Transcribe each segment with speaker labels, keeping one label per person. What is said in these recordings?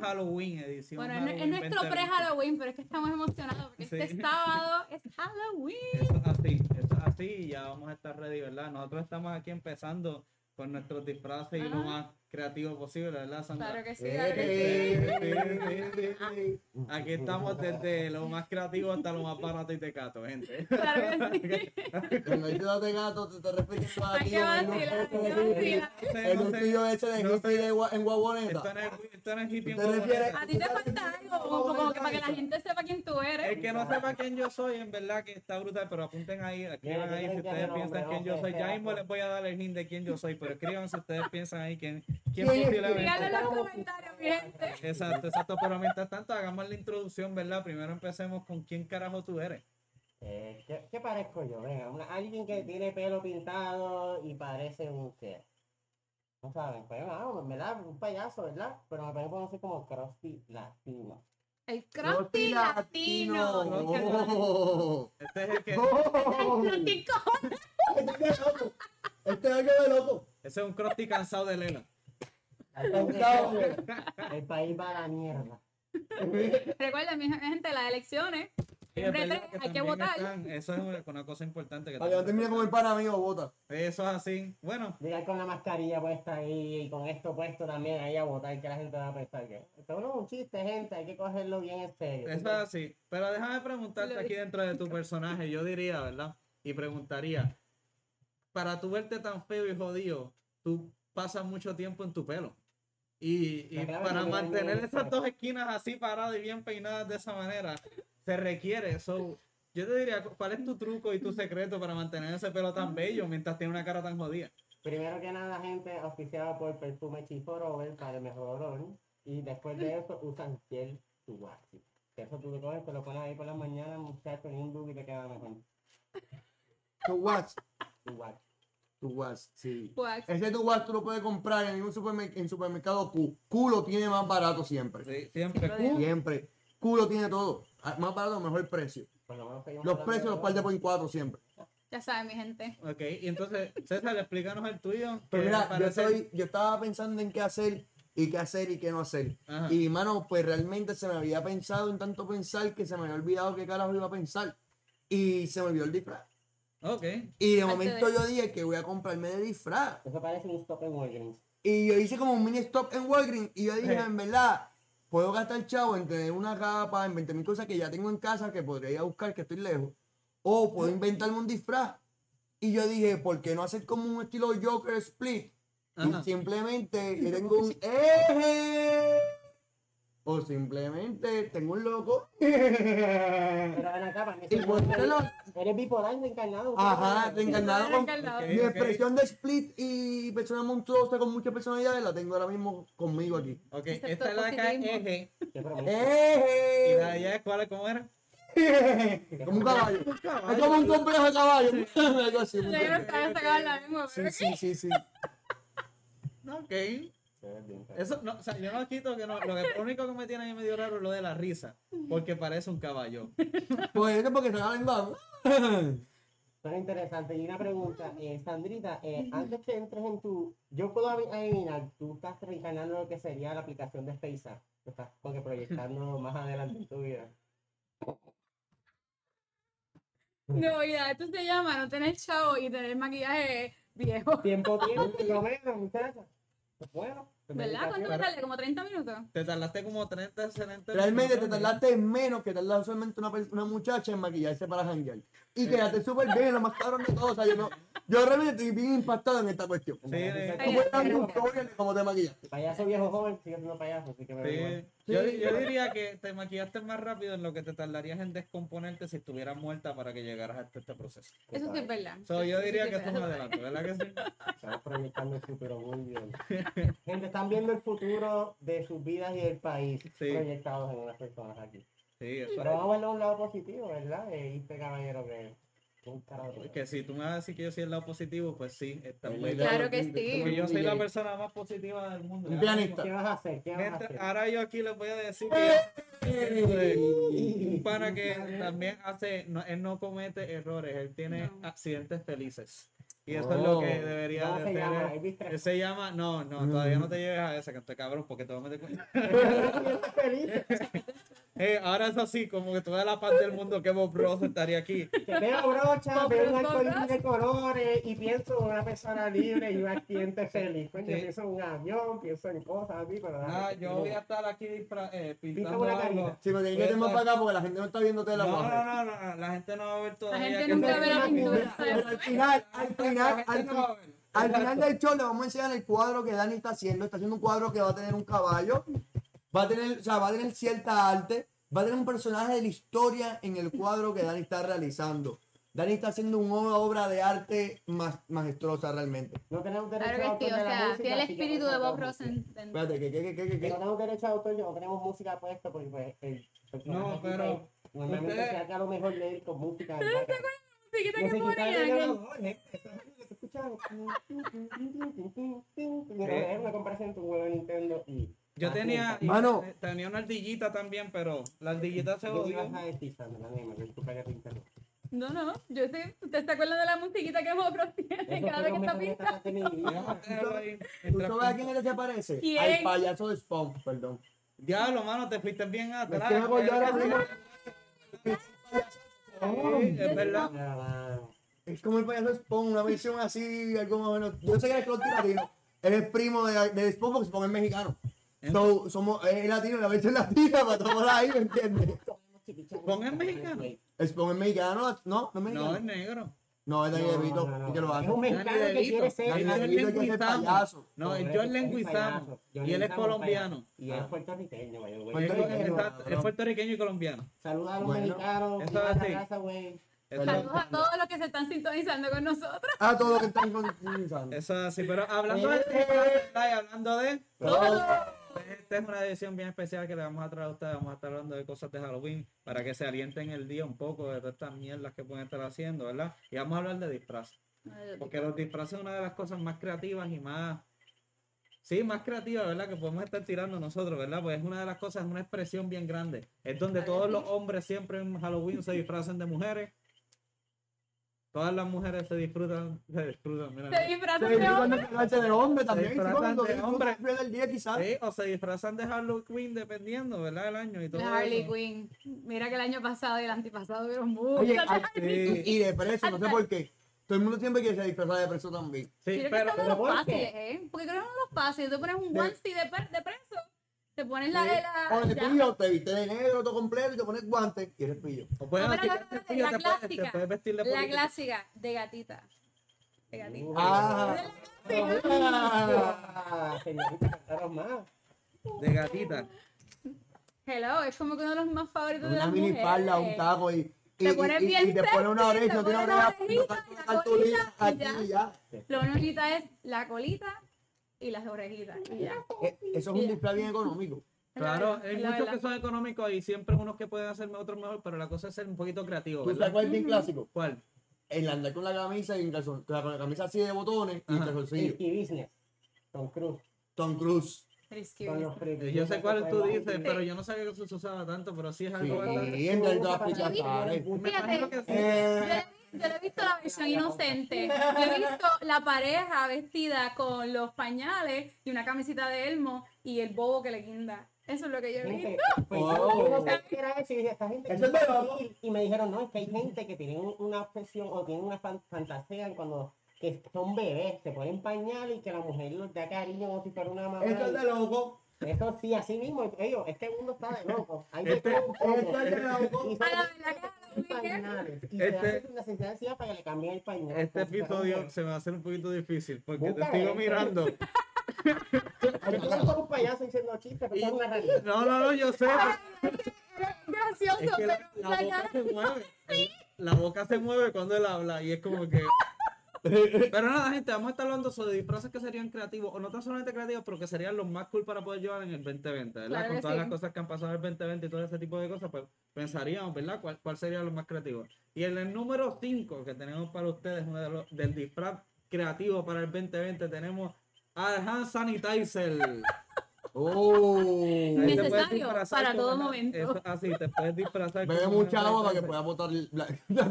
Speaker 1: Halloween,
Speaker 2: edición
Speaker 1: Bueno, es,
Speaker 2: Halloween
Speaker 1: es nuestro
Speaker 2: 2020.
Speaker 1: pre-Halloween, pero es que estamos emocionados porque
Speaker 2: Sí.
Speaker 1: este sábado es Halloween.
Speaker 2: Eso es así, eso es así ya vamos a estar ready, ¿verdad? Nosotros estamos aquí empezando con nuestros disfraces y
Speaker 1: Ajá.
Speaker 2: más creativo posible, ¿verdad, Sandra?
Speaker 1: Claro que sí, claro que sí.
Speaker 2: Sí, sí. Aquí estamos desde lo más creativo hasta lo más barato y tecato, gente.
Speaker 1: Claro que sí.
Speaker 3: Cuando dices de gato, te estás refiriendo a ti. el tuyo ese de
Speaker 2: no
Speaker 3: hippie en Guaboneta.
Speaker 2: Esto no es, hippie.
Speaker 3: ¿Te
Speaker 2: en
Speaker 3: refieres-
Speaker 2: Guaboneta.
Speaker 1: A ti te falta algo, como, como que para que la gente sepa quién tú eres.
Speaker 2: El que no sepa quién yo soy, en verdad que está brutal, pero apunten ahí, escriban ahí si ustedes piensan quién yo soy. Ya mismo les voy a dar el hint de quién yo soy, pero escriban si ustedes piensan ahí quién, quién
Speaker 1: en los comentarios, mi gente.
Speaker 2: Exacto, exacto, pero mientras tanto hagamos la introducción, ¿verdad? Primero empecemos con quién carajo tú eres.
Speaker 4: Eh, ¿qué, qué parezco yo? Venga, una- alguien que tiene pelo pintado y parece un qué. No saben, pues ah, me da un payaso, ¿verdad? Pero me pueden conocer como Krusty Latino.
Speaker 1: El Crusty Latino.
Speaker 3: Oh.
Speaker 2: Este es el que,
Speaker 1: El cojones.
Speaker 3: Este es loco. Este es algo de loco.
Speaker 2: ese es un crusty cansado de
Speaker 4: El país va a la mierda.
Speaker 1: Recuerden, mi gente, las elecciones.
Speaker 2: Sí, es
Speaker 1: hay que votar.
Speaker 2: están- eso es una, una cosa importante que
Speaker 3: Para que no
Speaker 2: tenemos.
Speaker 3: termine como el pana mío, bota.
Speaker 2: Eso es así. Bueno,
Speaker 4: Llegar con la mascarilla puesta ahí y con esto puesto también ahí a votar, que la gente va a pensar que esto no es un chiste, gente, hay que cogerlo bien en serio.
Speaker 2: eso es así. Pero déjame preguntarte aquí dentro de tu personaje, yo diría, ¿verdad? Y preguntaría, para tú verte tan feo y jodido, tú pasas mucho tiempo en tu pelo. Y, y para mantener esas dos esquinas así paradas y bien peinadas de esa manera, se requiere. So, yo te diría, ¿cuál es tu truco y tu secreto para mantener ese pelo tan bello mientras tiene una cara tan jodida?
Speaker 4: Primero que nada, gente auspiciada por perfume Chiforover para el mejor olor. Y después de eso usan gel waxy. Que eso tú lo coges, te lo pones ahí por la mañana, muchacho, ni un dubi te queda mejor.
Speaker 3: Tu wax.
Speaker 4: Tu wax.
Speaker 3: Tu wax, sí.
Speaker 1: Wax.
Speaker 3: Ese tu wax tú lo puedes comprar en un supermer- en supermercado Q. Q lo tiene más barato siempre.
Speaker 2: Sí, siempre.
Speaker 1: Siempre.
Speaker 3: Siempre. Q lo tiene todo. Más barato, mejor precio. Los precios
Speaker 4: de
Speaker 3: los parte por cuatro siempre.
Speaker 1: Ya saben, mi gente.
Speaker 2: Ok, y entonces, César, explícanos el tuyo.
Speaker 3: Pero
Speaker 2: que
Speaker 3: mira, yo, estoy, yo estaba pensando en qué hacer y qué hacer y qué no hacer.
Speaker 2: Ajá.
Speaker 3: Y mano, pues realmente se me había pensado en tanto pensar que se me había olvidado qué carajo iba a pensar. Y se me olvidó el disfraz.
Speaker 2: Ok.
Speaker 3: Y de momento
Speaker 1: de-
Speaker 3: yo dije que voy a comprarme de disfraz.
Speaker 4: Eso parece un stop en Walgreens.
Speaker 3: Y yo hice como un mini stop en Walgreens y yo dije,
Speaker 2: Sí.
Speaker 3: en verdad, puedo gastar chavo en tener una capa, en 20 mil cosas que ya tengo en casa que podría ir a buscar, que estoy lejos. O puedo inventarme un disfraz. Y yo dije, ¿por qué no hacer como un estilo Joker Split?
Speaker 2: Ajá.
Speaker 3: Y simplemente yo tengo un eje. O simplemente tengo un loco.
Speaker 4: Pero ven acá, para mí
Speaker 3: Y
Speaker 4: Eres bipolar de encarnado.
Speaker 3: Ajá, de encarnado con-
Speaker 1: Encarnado.
Speaker 3: Mi expresión de split y persona monstruosa con muchas personalidades la tengo ahora mismo conmigo aquí.
Speaker 2: Ok, esta es la de acá, eje.
Speaker 4: Promesa.
Speaker 2: Y la de
Speaker 3: ¡Eje!
Speaker 2: allá, ¿cuál es? ¿Cómo era?
Speaker 3: Como un caballo. Es como un complejo de caballo. Algo así. sí, sí, sí.
Speaker 2: Ok. Eso, no, o sea, yo no quito que no. Lo, que, lo único que me tiene ahí medio raro es lo de la risa. Porque parece un caballo.
Speaker 3: Pues es porque se la lengua.
Speaker 4: Suena interesante. Y una pregunta, eh, Sandrita, eh, antes que entres en tu... Yo puedo adi- adivinar, tú estás reencarnando lo que sería la aplicación de FaceApp. Estás porque proyectando más adelante en tu vida.
Speaker 1: no, ya, esto se llama no tener chavo y tener maquillaje viejo.
Speaker 4: Tiempo, tiempo, lo menos, muchacha. Bueno.
Speaker 1: ¿Verdad? ¿Cuánto
Speaker 4: felicitaciones.
Speaker 1: sale? ¿Como 30 minutos?
Speaker 2: Te tardaste como 30 excelentes
Speaker 3: Realmente te
Speaker 2: minutos,
Speaker 3: tardaste menos que tarda usualmente una, una muchacha en maquillarse para janguear. Y quedaste súper bien, lo más cabrón de todo. O sea, yo, no, yo realmente estoy bien impactado en esta cuestión.
Speaker 2: Sí.
Speaker 3: ¿Cómo tan cómo te maquillaste?
Speaker 4: Payaso viejo joven, sigue siendo payaso, así que me igual.
Speaker 2: Sí. Yo, yo diría que te maquillaste más rápido en lo que te tardarías en descomponerte si estuvieras muerta para que llegaras a este, este proceso.
Speaker 1: Eso sí es verdad.
Speaker 2: So, yo
Speaker 1: sí
Speaker 2: diría que esto es un
Speaker 1: verdad.
Speaker 2: adelanto, ¿verdad que sí?
Speaker 4: Estamos proyectando el futuro muy bien. Gente, están viendo el futuro de sus vidas y del país
Speaker 2: Sí.
Speaker 4: proyectados en unas personas aquí.
Speaker 2: Sí, eso
Speaker 4: Pero vamos a verlo a un lado positivo, ¿verdad? Eh, este caballero que un carajo.
Speaker 2: es. Que si tú me vas a decir que yo soy el lado positivo, pues sí, está muy bien.
Speaker 1: Claro que sí.
Speaker 2: Porque yo soy la persona más positiva del mundo.
Speaker 3: Un
Speaker 2: Ahora
Speaker 3: pianista.
Speaker 4: ¿Qué vas a hacer? ¿Qué vas a hacer?
Speaker 2: ahora yo aquí les voy a decir que Un pana que también hace, no, él no comete errores, él tiene
Speaker 1: No.
Speaker 2: accidentes felices. Y eso es lo
Speaker 3: Oh.
Speaker 2: que debería
Speaker 4: ¿Cómo
Speaker 2: de
Speaker 4: se
Speaker 2: ser.
Speaker 4: llama?
Speaker 2: él. Se llama, no, no, todavía no te lleves a ese, que te cabrón, porque te voy a meter con...
Speaker 4: feliz.
Speaker 2: Eh, ahora es así, como que toda la paz del mundo que Bob Ross estaría aquí.
Speaker 4: Que veo brocha, veo un arcoíris de colores y pienso en una persona libre y un accidente feliz. Coño,
Speaker 2: Sí.
Speaker 4: pienso en un avión, pienso en cosas así, pero
Speaker 2: Nada, yo voy a estar aquí eh, pintando
Speaker 4: una
Speaker 2: algo.
Speaker 4: carita.
Speaker 3: Sí, pero tienes que más para acá porque la gente no está viéndote la
Speaker 2: No, no, no, no, no, la gente no va a ver
Speaker 1: La
Speaker 2: todavía.
Speaker 1: gente
Speaker 2: que
Speaker 1: nunca ve la pintura.
Speaker 3: Pero al final, al final,
Speaker 2: La
Speaker 3: al,
Speaker 2: gente no va a
Speaker 3: fin-
Speaker 2: ver.
Speaker 3: al final del show le vamos a enseñar el cuadro que Dani está haciendo. Está haciendo un cuadro que va a tener un caballo, va a tener, o sea, va a tener cierta arte, va a tener un personaje de la historia en el cuadro que Dani está realizando. Dani está haciendo una obra de arte más majestuosa realmente.
Speaker 4: No tenemos derecho
Speaker 1: Claro
Speaker 4: a
Speaker 1: que sí,
Speaker 4: autor
Speaker 1: o
Speaker 4: de la
Speaker 1: sea,
Speaker 4: música,
Speaker 1: tiene el espíritu
Speaker 4: no
Speaker 1: de Bob
Speaker 4: tocamos
Speaker 1: Ross en- en-
Speaker 3: Espérate, ¿qué, qué, qué, qué,
Speaker 4: Que
Speaker 3: qué?
Speaker 4: no tenemos derecho a autor, no tenemos música puesta porque pues, el personaje
Speaker 2: No, pero
Speaker 4: pues, normalmente
Speaker 2: ustedes-
Speaker 4: se hace a lo mejor leer con música.
Speaker 1: ¿Te musiquita que
Speaker 4: ¿eh? Eso es lo que escuchaba. Es una comparación entre un juego de Nintendo y.
Speaker 2: Yo
Speaker 4: Ah,
Speaker 2: tenía,
Speaker 4: sí.
Speaker 2: y-
Speaker 3: Mano.
Speaker 2: eh, tenía una ardillita también, pero la ardillita se
Speaker 4: ¿Qué
Speaker 2: odió.
Speaker 4: que te.
Speaker 1: No, no, yo sé, ¿usted se acuerda de la musiquita que Bob Ross tiene cada vez que está
Speaker 4: que
Speaker 1: pintando?
Speaker 3: ¿Tú sabes a quién él se parece?
Speaker 1: ¿Quién?
Speaker 3: Al payaso de Spawn, perdón.
Speaker 2: Diablo, mano, te fuiste bien
Speaker 3: Es
Speaker 2: atrás.
Speaker 3: que me acordé ahora.
Speaker 2: Sí, es verdad.
Speaker 3: Es como el payaso de Spawn, una versión así, algo más o menos. Yo sé que es latino. Él es primo de, de Spawn porque Spawn es mexicano. So, somos, es latino, la versión latina para tomar ahí, ¿me entiendes?
Speaker 2: ¿Spawn es mexicano?
Speaker 3: Spawn es mexicano, ¿no? ¿No es mexicano?
Speaker 2: No, es negro.
Speaker 3: No, es Dani
Speaker 4: No,
Speaker 3: DeVito,
Speaker 4: no, no.
Speaker 3: ¿y qué lo
Speaker 4: Es
Speaker 3: hace?
Speaker 4: un mexicano
Speaker 2: Dani
Speaker 4: que
Speaker 2: DeVito.
Speaker 4: quiere ser.
Speaker 3: Dani
Speaker 2: Dani
Speaker 3: DeVito que es el payaso.
Speaker 2: No, es John
Speaker 4: es. John
Speaker 2: Y él es colombiano.
Speaker 4: Y él es puertorriqueño, güey.
Speaker 2: Es,
Speaker 3: Puertorriqueño.
Speaker 2: es puertorriqueño y colombiano.
Speaker 4: Saluda a los
Speaker 3: Bueno,
Speaker 4: mexicanos. viva
Speaker 2: es así.
Speaker 1: Saludos a todos los que se están sintonizando con nosotros.
Speaker 3: Ah, todo lo que están con
Speaker 2: eso es así. Pero hablando de y hablando de. Esta es una edición bien especial que le vamos a traer a ustedes. Vamos a estar hablando de cosas de Halloween para que se alienten el día un poco de todas estas mierdas que pueden estar haciendo, ¿verdad? Y vamos a hablar de disfraces. Porque los disfraces es una de las cosas más creativas y más. Sí, más creativas, ¿verdad? Que podemos estar tirando nosotros, ¿verdad? Pues es una de las cosas, es una expresión bien grande. Es donde todos los hombres siempre en Halloween se disfrazan de mujeres. Todas las mujeres se disfrutan, se disfrutan, mira,
Speaker 1: Se disfrazan de hombre.
Speaker 3: de hombre también. sí,
Speaker 2: disfrazan de hombre.
Speaker 3: del día quizás.
Speaker 2: Sí, o se disfrazan de Halloween dependiendo, ¿verdad? El año y todo.
Speaker 1: La Harley. Quinn. Mira que el año pasado y el antipasado vieron mucho.
Speaker 3: Oye, ay,
Speaker 2: Sí.
Speaker 3: y de preso, no sé por qué. Todo el mundo siempre quiere ser disfrazado de preso también.
Speaker 2: Sí, pero,
Speaker 1: los
Speaker 4: ¿por qué?
Speaker 1: fáciles, ¿eh? Porque creo que son los fáciles. Tú pones un onesie de, de preso, te pones la... La,
Speaker 3: de pillo, te viste de negro todo completo y te pones guantes y eres pillo.
Speaker 2: o
Speaker 1: No, pero no, no, la
Speaker 2: puedes-
Speaker 1: clásica.
Speaker 2: te puedes vestir de
Speaker 1: La
Speaker 2: político.
Speaker 1: clásica de gatita. De gatita.
Speaker 3: Ah.
Speaker 4: Ah, señorita, cantaron más.
Speaker 2: De gatita.
Speaker 1: Hello, es como que uno de los más favoritos de
Speaker 3: Una
Speaker 1: las
Speaker 3: mini falda, un
Speaker 1: mujeres.
Speaker 3: taco y, y,
Speaker 1: Te pones
Speaker 3: y- y-
Speaker 1: bien
Speaker 3: y te pone una oreja,
Speaker 1: te
Speaker 3: tiene
Speaker 1: pones
Speaker 3: una
Speaker 1: la
Speaker 3: oreja, una
Speaker 1: la la colita y las orejitas. Y ya.
Speaker 3: Eh, Eso es un disfraz bien económico.
Speaker 2: Claro, hay
Speaker 1: la
Speaker 2: muchos
Speaker 1: verdad.
Speaker 2: que son económicos y siempre unos que pueden hacer otros mejor, pero la cosa es ser un poquito creativo,
Speaker 3: ¿Tú sabes cuál es bien clásico?
Speaker 2: ¿Cuál?
Speaker 3: El andar con la camisa y en calzón, con la, con la camisa así de botones y
Speaker 2: Ajá.
Speaker 3: calzoncillos.
Speaker 4: Risky Business. Tom Cruise.
Speaker 3: Tom Cruise.
Speaker 2: Eh, Yo sé cuál tú dices,
Speaker 4: Sí.
Speaker 2: pero yo no sabía que eso se usaba tanto, pero sí es
Speaker 3: Sí,
Speaker 2: algo bastante-
Speaker 3: y entre todas las aplicaciones.
Speaker 2: Me imagino que sí.
Speaker 1: Yo le he visto la versión inocente. Yo he visto la pareja vestida con los pañales y una camisita de elmo y el bobo que le guinda. Eso es lo que yo he visto.
Speaker 4: pues,
Speaker 3: Oh.
Speaker 4: yo no sabía qué era eso y dije, esta gente.
Speaker 3: Eso es de loco.
Speaker 4: Y, y me dijeron, no, es que hay gente que tiene un- una obsesión o tiene una fan- fantasía cuando que son bebés, se ponen pañal y que la mujer los da cariño como si fuera una mamá.
Speaker 3: Eso es de loco.
Speaker 4: Eso sí, así mismo, ellos, este mundo está de loco. Hay de
Speaker 2: Este-
Speaker 4: todo un poco.
Speaker 2: Este-
Speaker 4: para que le el pañal.
Speaker 2: Este
Speaker 4: un
Speaker 2: episodio se me va a hacer un poquito difícil porque te sigo mirando.
Speaker 4: Yo no soy un payaso diciendo chistes, pero es una realidad.
Speaker 2: No, no, no, yo sé.
Speaker 1: gracioso.
Speaker 2: Es que la,
Speaker 1: pero
Speaker 2: la
Speaker 1: la
Speaker 2: boca
Speaker 1: cara-
Speaker 2: se mueve. La boca se mueve cuando él habla y es como que. Pero nada, gente, vamos a estar hablando sobre disfraces que serían creativos, o no tan solamente creativos, pero que serían los más cool para poder llevar en el 2020, ¿verdad?
Speaker 1: Claro
Speaker 2: Con todas
Speaker 1: sí.
Speaker 2: las cosas que han pasado en el 2020 y todo ese tipo de cosas, pues pensaríamos, ¿verdad? ¿Cuál, cuál sería lo más creativo? Y en el número 5 que tenemos para ustedes, uno de los, del disfraz creativo para el 2020, tenemos al hand sanitizer.
Speaker 3: Oh.
Speaker 1: Necesario para
Speaker 2: con
Speaker 1: todo
Speaker 2: una-
Speaker 1: momento.
Speaker 2: Eso, así, te puedes disfrazar.
Speaker 3: Bebe mucha agua para que pueda botar la, la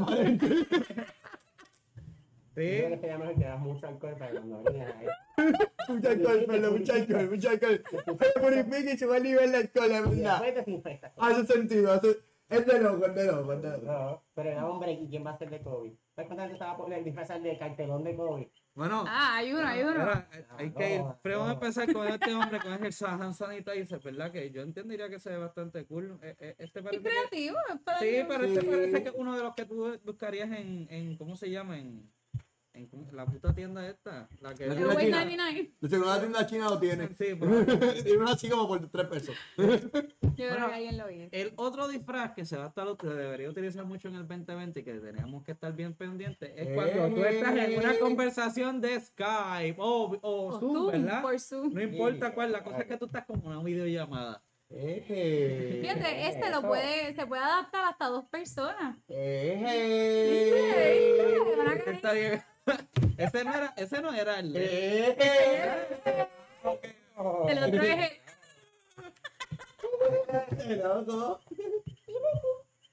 Speaker 3: pared.
Speaker 4: Yo creo que
Speaker 2: Sí,
Speaker 4: sería mejor que das mucho alcohol para cuando orines ahí.
Speaker 3: Mucha alcohol, perdón, mucha alcohol, mucha alcohol. Se purifica y se va a nivel de alcohol, es verdad. Hace sentido, hace... es de loco, es de loco, es de loco.
Speaker 4: No, pero era hombre, ¿y quién va a ser de COVID? ¿Sabes cuánta gente se va a poner disfrazar de cartelón de COVID?
Speaker 2: bueno.
Speaker 1: Ah, hay uno, hay uno.
Speaker 2: Ahora, hay que ir.
Speaker 4: no,
Speaker 2: Pero vamos a
Speaker 4: no.
Speaker 2: empezar con este hombre, con el Sahan Sanitizer, ¿verdad? Que yo entendería que se ve bastante cool. Eh, eh, Este
Speaker 1: Es
Speaker 2: parece que-
Speaker 1: creativo. es para
Speaker 2: Sí,
Speaker 1: que-
Speaker 2: pero este
Speaker 3: Sí.
Speaker 2: parece que es uno de los que tú buscarías en, en ¿cómo se llama? En, en ¿cómo- la puta tienda esta. La que
Speaker 3: La tienda china.
Speaker 1: 99.
Speaker 3: De seguro la tienda china lo tiene.
Speaker 2: Sí, pero-
Speaker 3: Tiene una así como por 3 pesos.
Speaker 1: Yo creo
Speaker 2: Bueno,
Speaker 1: que alguien lo hizo.
Speaker 2: El otro disfraz que se va a estar, que debería utilizar mucho en el 2020 y que tenemos que estar bien pendientes es cuando tú estás en una
Speaker 3: Eh.
Speaker 2: conversación de Skype o, o
Speaker 1: O
Speaker 2: Zoom,
Speaker 1: Zoom,
Speaker 2: ¿verdad?
Speaker 1: por Zoom.
Speaker 2: No importa cuál, la cosa es que tú estás como una videollamada.
Speaker 3: Eje.
Speaker 1: Fíjate, este lo puede, se puede adaptar hasta dos personas.
Speaker 3: Eje.
Speaker 2: Está bien. Ese no era, ese no era el.
Speaker 3: Eje.
Speaker 1: El otro es
Speaker 3: loco.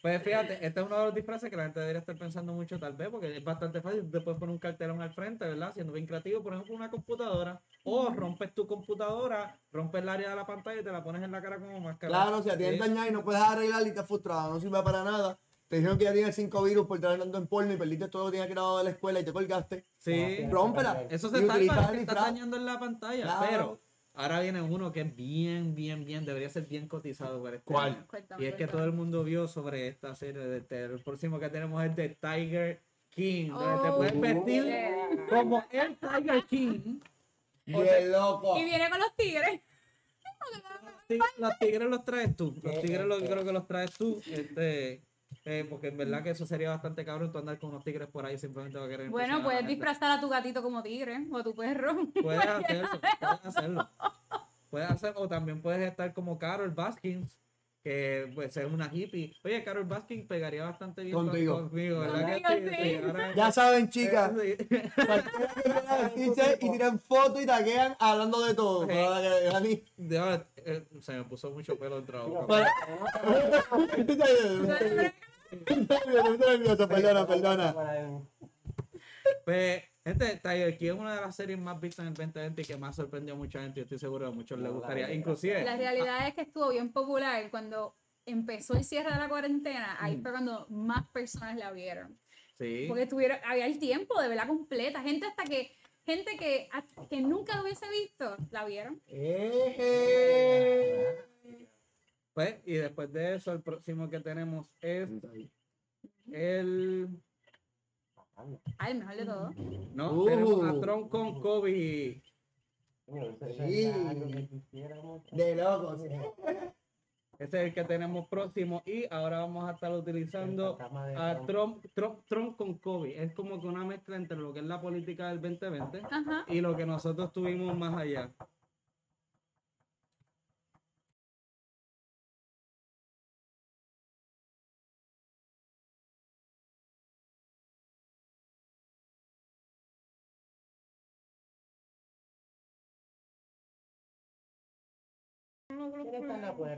Speaker 2: Pues fíjate, este es uno de los disfraces que la gente debería estar pensando mucho tal vez, porque es bastante fácil. Te puedes poner un cartelón al frente, ¿verdad? Siendo bien creativo, por ejemplo, una computadora. O rompes tu computadora, rompes el área de la pantalla y te la pones en la cara como máscara.
Speaker 3: Claro, si a ti te
Speaker 2: Sí.
Speaker 3: dañado y no puedes arreglar y estás frustrado, no sirve para nada. Te dijeron que ya tienes 5 virus por estar andando en porno y perdiste todo lo que tenías grabado de la escuela y te colgaste.
Speaker 2: Sí.
Speaker 3: Rómpela.
Speaker 2: Eso se está
Speaker 3: disfraz.
Speaker 2: dañando en la pantalla.
Speaker 3: Claro.
Speaker 2: Pero ahora viene uno que es bien, bien, bien, debería ser bien cotizado por este
Speaker 3: ¿Cuál?
Speaker 2: año.
Speaker 1: Cuéntame,
Speaker 2: Y es que
Speaker 1: cuéntame.
Speaker 2: todo el mundo vio sobre esta serie de terror. El próximo que tenemos es de Tiger King, donde te
Speaker 1: Oh,
Speaker 2: puedes vestir
Speaker 1: yeah.
Speaker 2: como el Tiger King.
Speaker 3: Bien loco.
Speaker 1: Y viene con los tigres.
Speaker 2: Los tigres los traes tú. Los
Speaker 4: Eh,
Speaker 2: tigres los,
Speaker 4: eh,
Speaker 2: creo que los traes tú. Este, eh, porque en verdad que eso sería bastante cabrón tú andar con unos tigres por ahí simplemente va a querer
Speaker 1: Bueno,
Speaker 2: a
Speaker 1: puedes disfrazar a tu gatito como tigre o a tu perro.
Speaker 2: Puedes hacerlo, puedes hacerlo. Puedes hacerlo, o también puedes estar como Carol Baskins, que pues es una hippie. Oye, Carol Baskins pegaría bastante bien con-
Speaker 3: Contigo.
Speaker 2: conmigo, ¿verdad que
Speaker 1: Conmigo,
Speaker 2: sí.
Speaker 1: Sí,
Speaker 3: Ya saben, chicas.
Speaker 2: Sí.
Speaker 3: el y tiran fotos y taguean hablando de todo.
Speaker 2: Sí.
Speaker 3: Para que
Speaker 2: eh, se me puso mucho pelo dentro de
Speaker 3: nervioso, Perdona, perdona.
Speaker 2: Pues, gente, Tiger King es una de las series más vistas en el 2020 y que más sorprendió a mucha gente y estoy seguro que a muchos les gustaría. Inclusive,
Speaker 1: La realidad es que estuvo bien popular cuando empezó el cierre de la cuarentena. Ahí
Speaker 2: Mm.
Speaker 1: fue cuando más personas la vieron.
Speaker 2: sí.
Speaker 1: Porque tuvieron, había el tiempo de verla completa. Gente hasta que, gente que, que nunca lo hubiese visto, la vieron.
Speaker 3: Eje.
Speaker 2: Pues, y después de eso, el próximo que tenemos es el.
Speaker 1: Ah, el mejor de todo.
Speaker 2: No,
Speaker 3: Uh.
Speaker 2: tenemos a Tron con Kobe.
Speaker 3: De locos.
Speaker 2: Ese es el que tenemos próximo. Y ahora vamos a estar utilizando a Trump, Trump, Trump con Kobe. Es como que una mezcla entre lo que es la política del 2020
Speaker 1: Ajá.
Speaker 2: y lo que nosotros tuvimos más allá.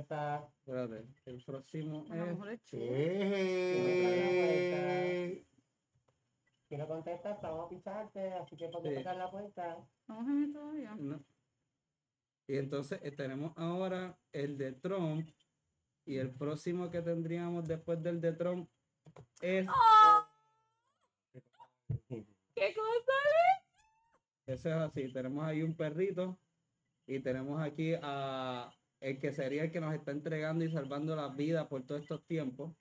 Speaker 4: Puerta?
Speaker 2: Espérate, el próximo
Speaker 1: A
Speaker 2: es.
Speaker 1: mejor es.
Speaker 4: Si no contestas, vamos a picharte, así que ponte
Speaker 2: Sí.
Speaker 4: tocar la puerta.
Speaker 1: Vamos a ver todavía.
Speaker 2: No. Y entonces eh, tenemos ahora el de Trump. Y el próximo que tendríamos después del de Trump es.
Speaker 1: ¿Qué cosa?
Speaker 2: Ese es así. Tenemos ahí un perrito. Y tenemos aquí a el que sería el que nos está entregando y salvando las vidas por todos estos tiempos.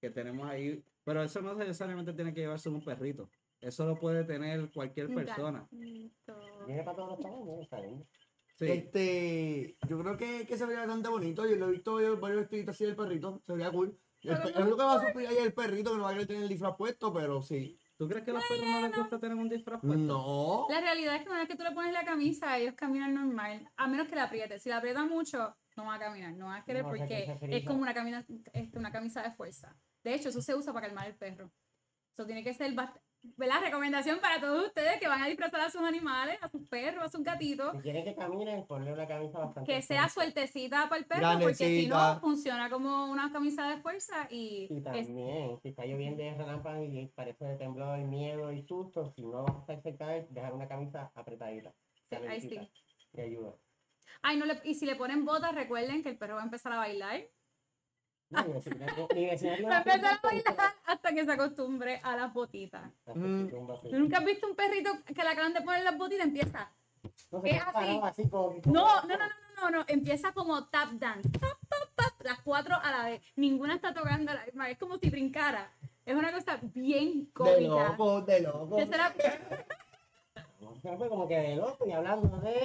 Speaker 2: Que tenemos ahí. Pero eso no necesariamente tiene que llevarse un perrito. Eso lo puede tener cualquier persona.
Speaker 4: para todos los.
Speaker 2: Sí.
Speaker 3: Este, yo creo que, que se vería bastante bonito. Yo lo he visto yo varios vestiditos así del perrito. Se vería cool. Pe- es lo que va a sufrir ahí el perrito que no va a querer tener el disfraz puesto, pero sí.
Speaker 2: ¿Tú crees que a los perros no les gusta tener un disfraz puesto?
Speaker 3: No.
Speaker 1: La realidad es que una vez que tú le pones la camisa, ellos caminan normal, a menos que la aprietes. Si la aprietas mucho, no van a caminar, no van a querer
Speaker 4: No,
Speaker 1: porque es como una, camina, este, una camisa de fuerza. De hecho, eso se usa para calmar el perro. Eso tiene que ser bast- ¿verdad? Recomendación para todos ustedes que van a disfrazar a sus animales, a sus perros, a sus gatitos.
Speaker 4: Si quieren que caminen, ponle una camisa bastante.
Speaker 1: Que sea sueltecita para el perro, porque si no, funciona como una camisa de fuerza y
Speaker 4: Y
Speaker 1: es-
Speaker 4: también, si está lloviendo y es relámpago y parece de temblor, miedo y susto, si no vas a estar cerca de él, dejar una camisa apretadita.
Speaker 1: Sí, ahí sí.
Speaker 4: Y ayuda.
Speaker 1: Ay, no le- y si le ponen botas, recuerden que el perro va a empezar a bailar.
Speaker 4: No, mi vecina- mi vecina tiene
Speaker 1: Va a
Speaker 4: una
Speaker 1: empezar a
Speaker 4: perrita
Speaker 1: bailar hasta que se acostumbre a las botitas.
Speaker 3: Mm.
Speaker 1: ¿Tú nunca has visto un perrito que le acaban de poner las botitas? Empieza.
Speaker 4: No se
Speaker 1: es así.
Speaker 4: así como-
Speaker 1: No, no, no, no, no, no, no. Empieza como tap dance. Tap, tap, tap. Las cuatro a la vez. Ninguna está tocando a la misma vez. Es como si brincara. Es una cosa bien
Speaker 3: De
Speaker 1: cómica.
Speaker 3: loco, de loco.
Speaker 4: Como que de loco y hablando de...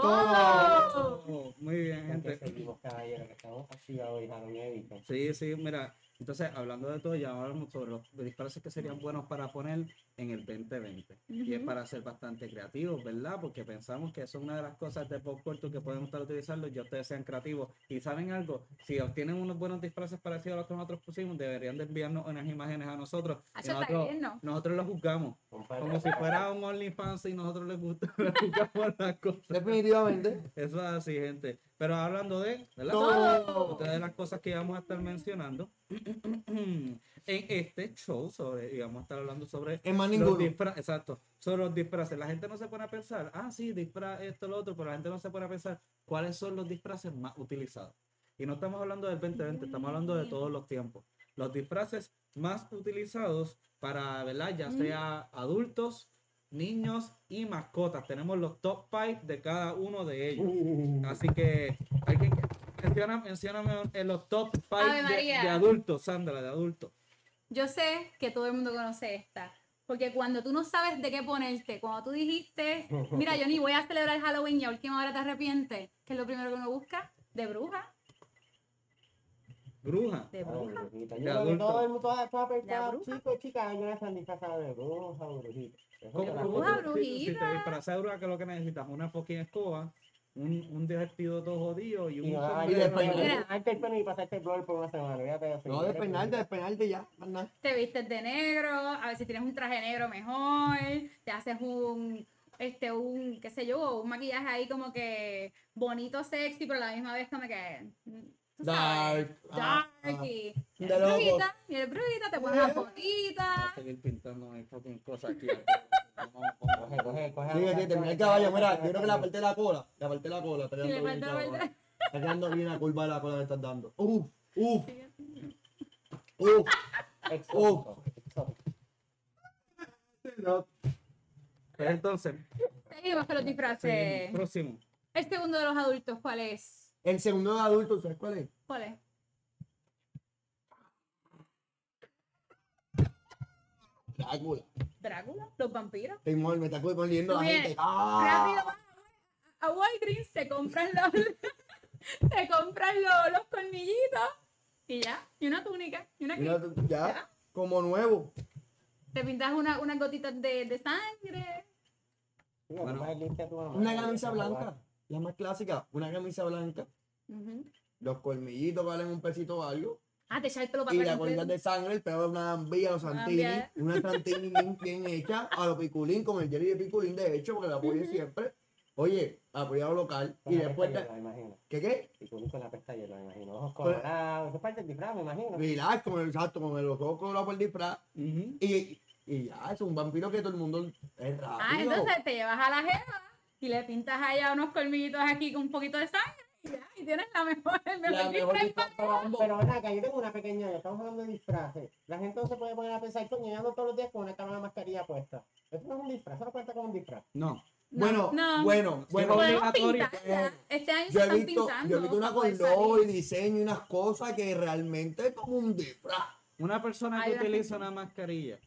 Speaker 1: todo.
Speaker 2: Oh, muy bien, gente.
Speaker 4: seguimos, caballero, que estamos activados y Halloween Edition.
Speaker 2: Sí, sí, mira, entonces hablando de todo, ya hablamos sobre los disfraces que serían buenos para poner en el 2020. Y es para ser bastante creativos, ¿verdad? Porque pensamos que eso es una de las cosas de pop culture que pueden estar utilizando, ya ustedes sean creativos. Y saben algo, si obtienen unos buenos disfraces parecidos a los que nosotros pusimos, deberían de enviarnos unas imágenes a nosotros.
Speaker 1: Ah,
Speaker 2: y nosotros,
Speaker 1: bien, ¿no?
Speaker 2: nosotros los juzgamos,
Speaker 4: Compadre.
Speaker 2: como si fuera un OnlyFans y nosotros les gusta, les juzgamos las cosas.
Speaker 3: Definitivamente.
Speaker 2: Eso es así, gente. Pero hablando de. Otra de las cosas que vamos a estar mencionando en este show, sobre, y vamos a estar hablando sobre los disfraces, exacto, sobre los disfraces. La gente no se pone a pensar, ah, sí, disfraz esto, lo otro, pero la gente no se pone a pensar cuáles son los disfraces más utilizados. Y no estamos hablando del 2020, estamos hablando de todos los tiempos. Los disfraces más utilizados para, ¿verdad? Ya sea adultos, niños y mascotas. Tenemos los top 5 de cada uno de ellos. Así que, alguien que- menciona, mencióname en los top 5
Speaker 1: Ave
Speaker 2: de, de adultos, Sandra, de adultos.
Speaker 1: Yo sé que todo el mundo conoce esta. Porque cuando tú no sabes de qué ponerte, cuando tú dijiste, mira, yo ni voy a celebrar Halloween y a última hora te arrepientes, ¿qué es lo primero que uno busca? De bruja.
Speaker 2: Bruja.
Speaker 1: De bruja.
Speaker 2: De
Speaker 4: Yo que
Speaker 2: adulto.
Speaker 4: todo el mundo,
Speaker 1: De
Speaker 4: chicos y chicas, ellos están disfrazados de bruja brujita. Eso
Speaker 2: ¿Cómo-
Speaker 4: es la
Speaker 2: cómo
Speaker 1: bruja,
Speaker 2: tú-
Speaker 4: cosa.
Speaker 2: si- Si te
Speaker 1: brujita.
Speaker 2: disfrazas de bruja, ¿qué es lo que necesitas? Una fucking escoba, un, un vestido todo jodido y un
Speaker 4: Y no, darte el pelo y pasarte el blur por una semana.
Speaker 3: No, despeinarte, despeinarte ya. nada.
Speaker 1: Te vistes de negro, a ver si tienes un traje negro mejor, te haces un, este, un, qué sé yo, un maquillaje ahí como que bonito, sexy, pero a la misma vez como que, mm, tú sabes,
Speaker 3: Dark. ah, ah.
Speaker 1: y, y
Speaker 3: De loco.
Speaker 1: brujita, y eres brujita, te pones las
Speaker 2: Voy
Speaker 1: botitas.
Speaker 2: a seguir pintando mis fucking cosas aquí. Vamos,
Speaker 4: Coge, coge, coge.
Speaker 3: Sigue, sigue, termina el caballo. Mira, yo creo que la parte de la cola, la parte de la cola, está quedando bien
Speaker 1: la
Speaker 3: cabrón. Está quedando bien la curva de la cola que estás dando. Uf, uf, uf.
Speaker 4: Exótico.
Speaker 2: Pues entonces,
Speaker 1: Seguimos con los disfraces.
Speaker 2: próximo.
Speaker 1: El segundo de los adultos, ¿cuál es?
Speaker 3: El segundo de adulto, ¿sabes cuál es?
Speaker 1: ¿Cuál es?
Speaker 3: Drácula.
Speaker 1: Drácula, los vampiros.
Speaker 3: Timón, me está poniendo la gente. ¡Ah!
Speaker 1: Rápido, a Walgreens, te compran los, te compran los, los colmillitos y ya, y una túnica, y una
Speaker 3: Mira, tú, ya, como nuevo.
Speaker 1: Te pintas una, unas gotitas de, de sangre.
Speaker 2: Bueno.
Speaker 3: Una camisa blanca, la más clásica, una camisa blanca, los colmillitos valen un pesito o algo,
Speaker 1: Ah, te echa el pelo para
Speaker 3: y la colita de sangre, el pelo de una gambilla o santini,
Speaker 1: Gambia.
Speaker 3: una santini bien, bien hecha, a lo piculín, con el jelly de piculín, de hecho, porque la apoyo siempre. Oye, apoyado local,
Speaker 4: Con
Speaker 3: y
Speaker 4: la
Speaker 3: después. ¿qué qué?
Speaker 4: Y tú con la pestañuela, me imagino. Ojos colorados. Eso es parte del disfraz, me imagino.
Speaker 3: Relax, con el exacto, con el ojo colorado por el disfraz, y, y ya, es un vampiro que todo el mundo es rápido.
Speaker 1: Ah, entonces te llevas a la jeva y le pintas allá unos colmillitos aquí con un poquito de sangre y ya, y tienes la mejor, el mejor
Speaker 3: la mejor
Speaker 1: disfraz.
Speaker 4: Pero ven acá, yo tengo una pequeña, estamos hablando de disfraces. La gente no se puede poner a pensar, coño, yo ando todos los días con una cámara de mascarilla puesta. Eso no es un disfraz, eso no cuenta como un disfraz.
Speaker 2: No.
Speaker 3: Bueno,
Speaker 1: no.
Speaker 3: bueno, bueno.
Speaker 1: Podemos
Speaker 2: obligatorio,
Speaker 1: pintarla. Este año se
Speaker 3: Yo he
Speaker 1: están
Speaker 3: visto,
Speaker 1: pintando.
Speaker 3: yo he visto una color y diseño y unas cosas que realmente es como un disfraz.
Speaker 2: Una persona
Speaker 1: Hay
Speaker 2: que utiliza
Speaker 1: gente-
Speaker 2: una mascarilla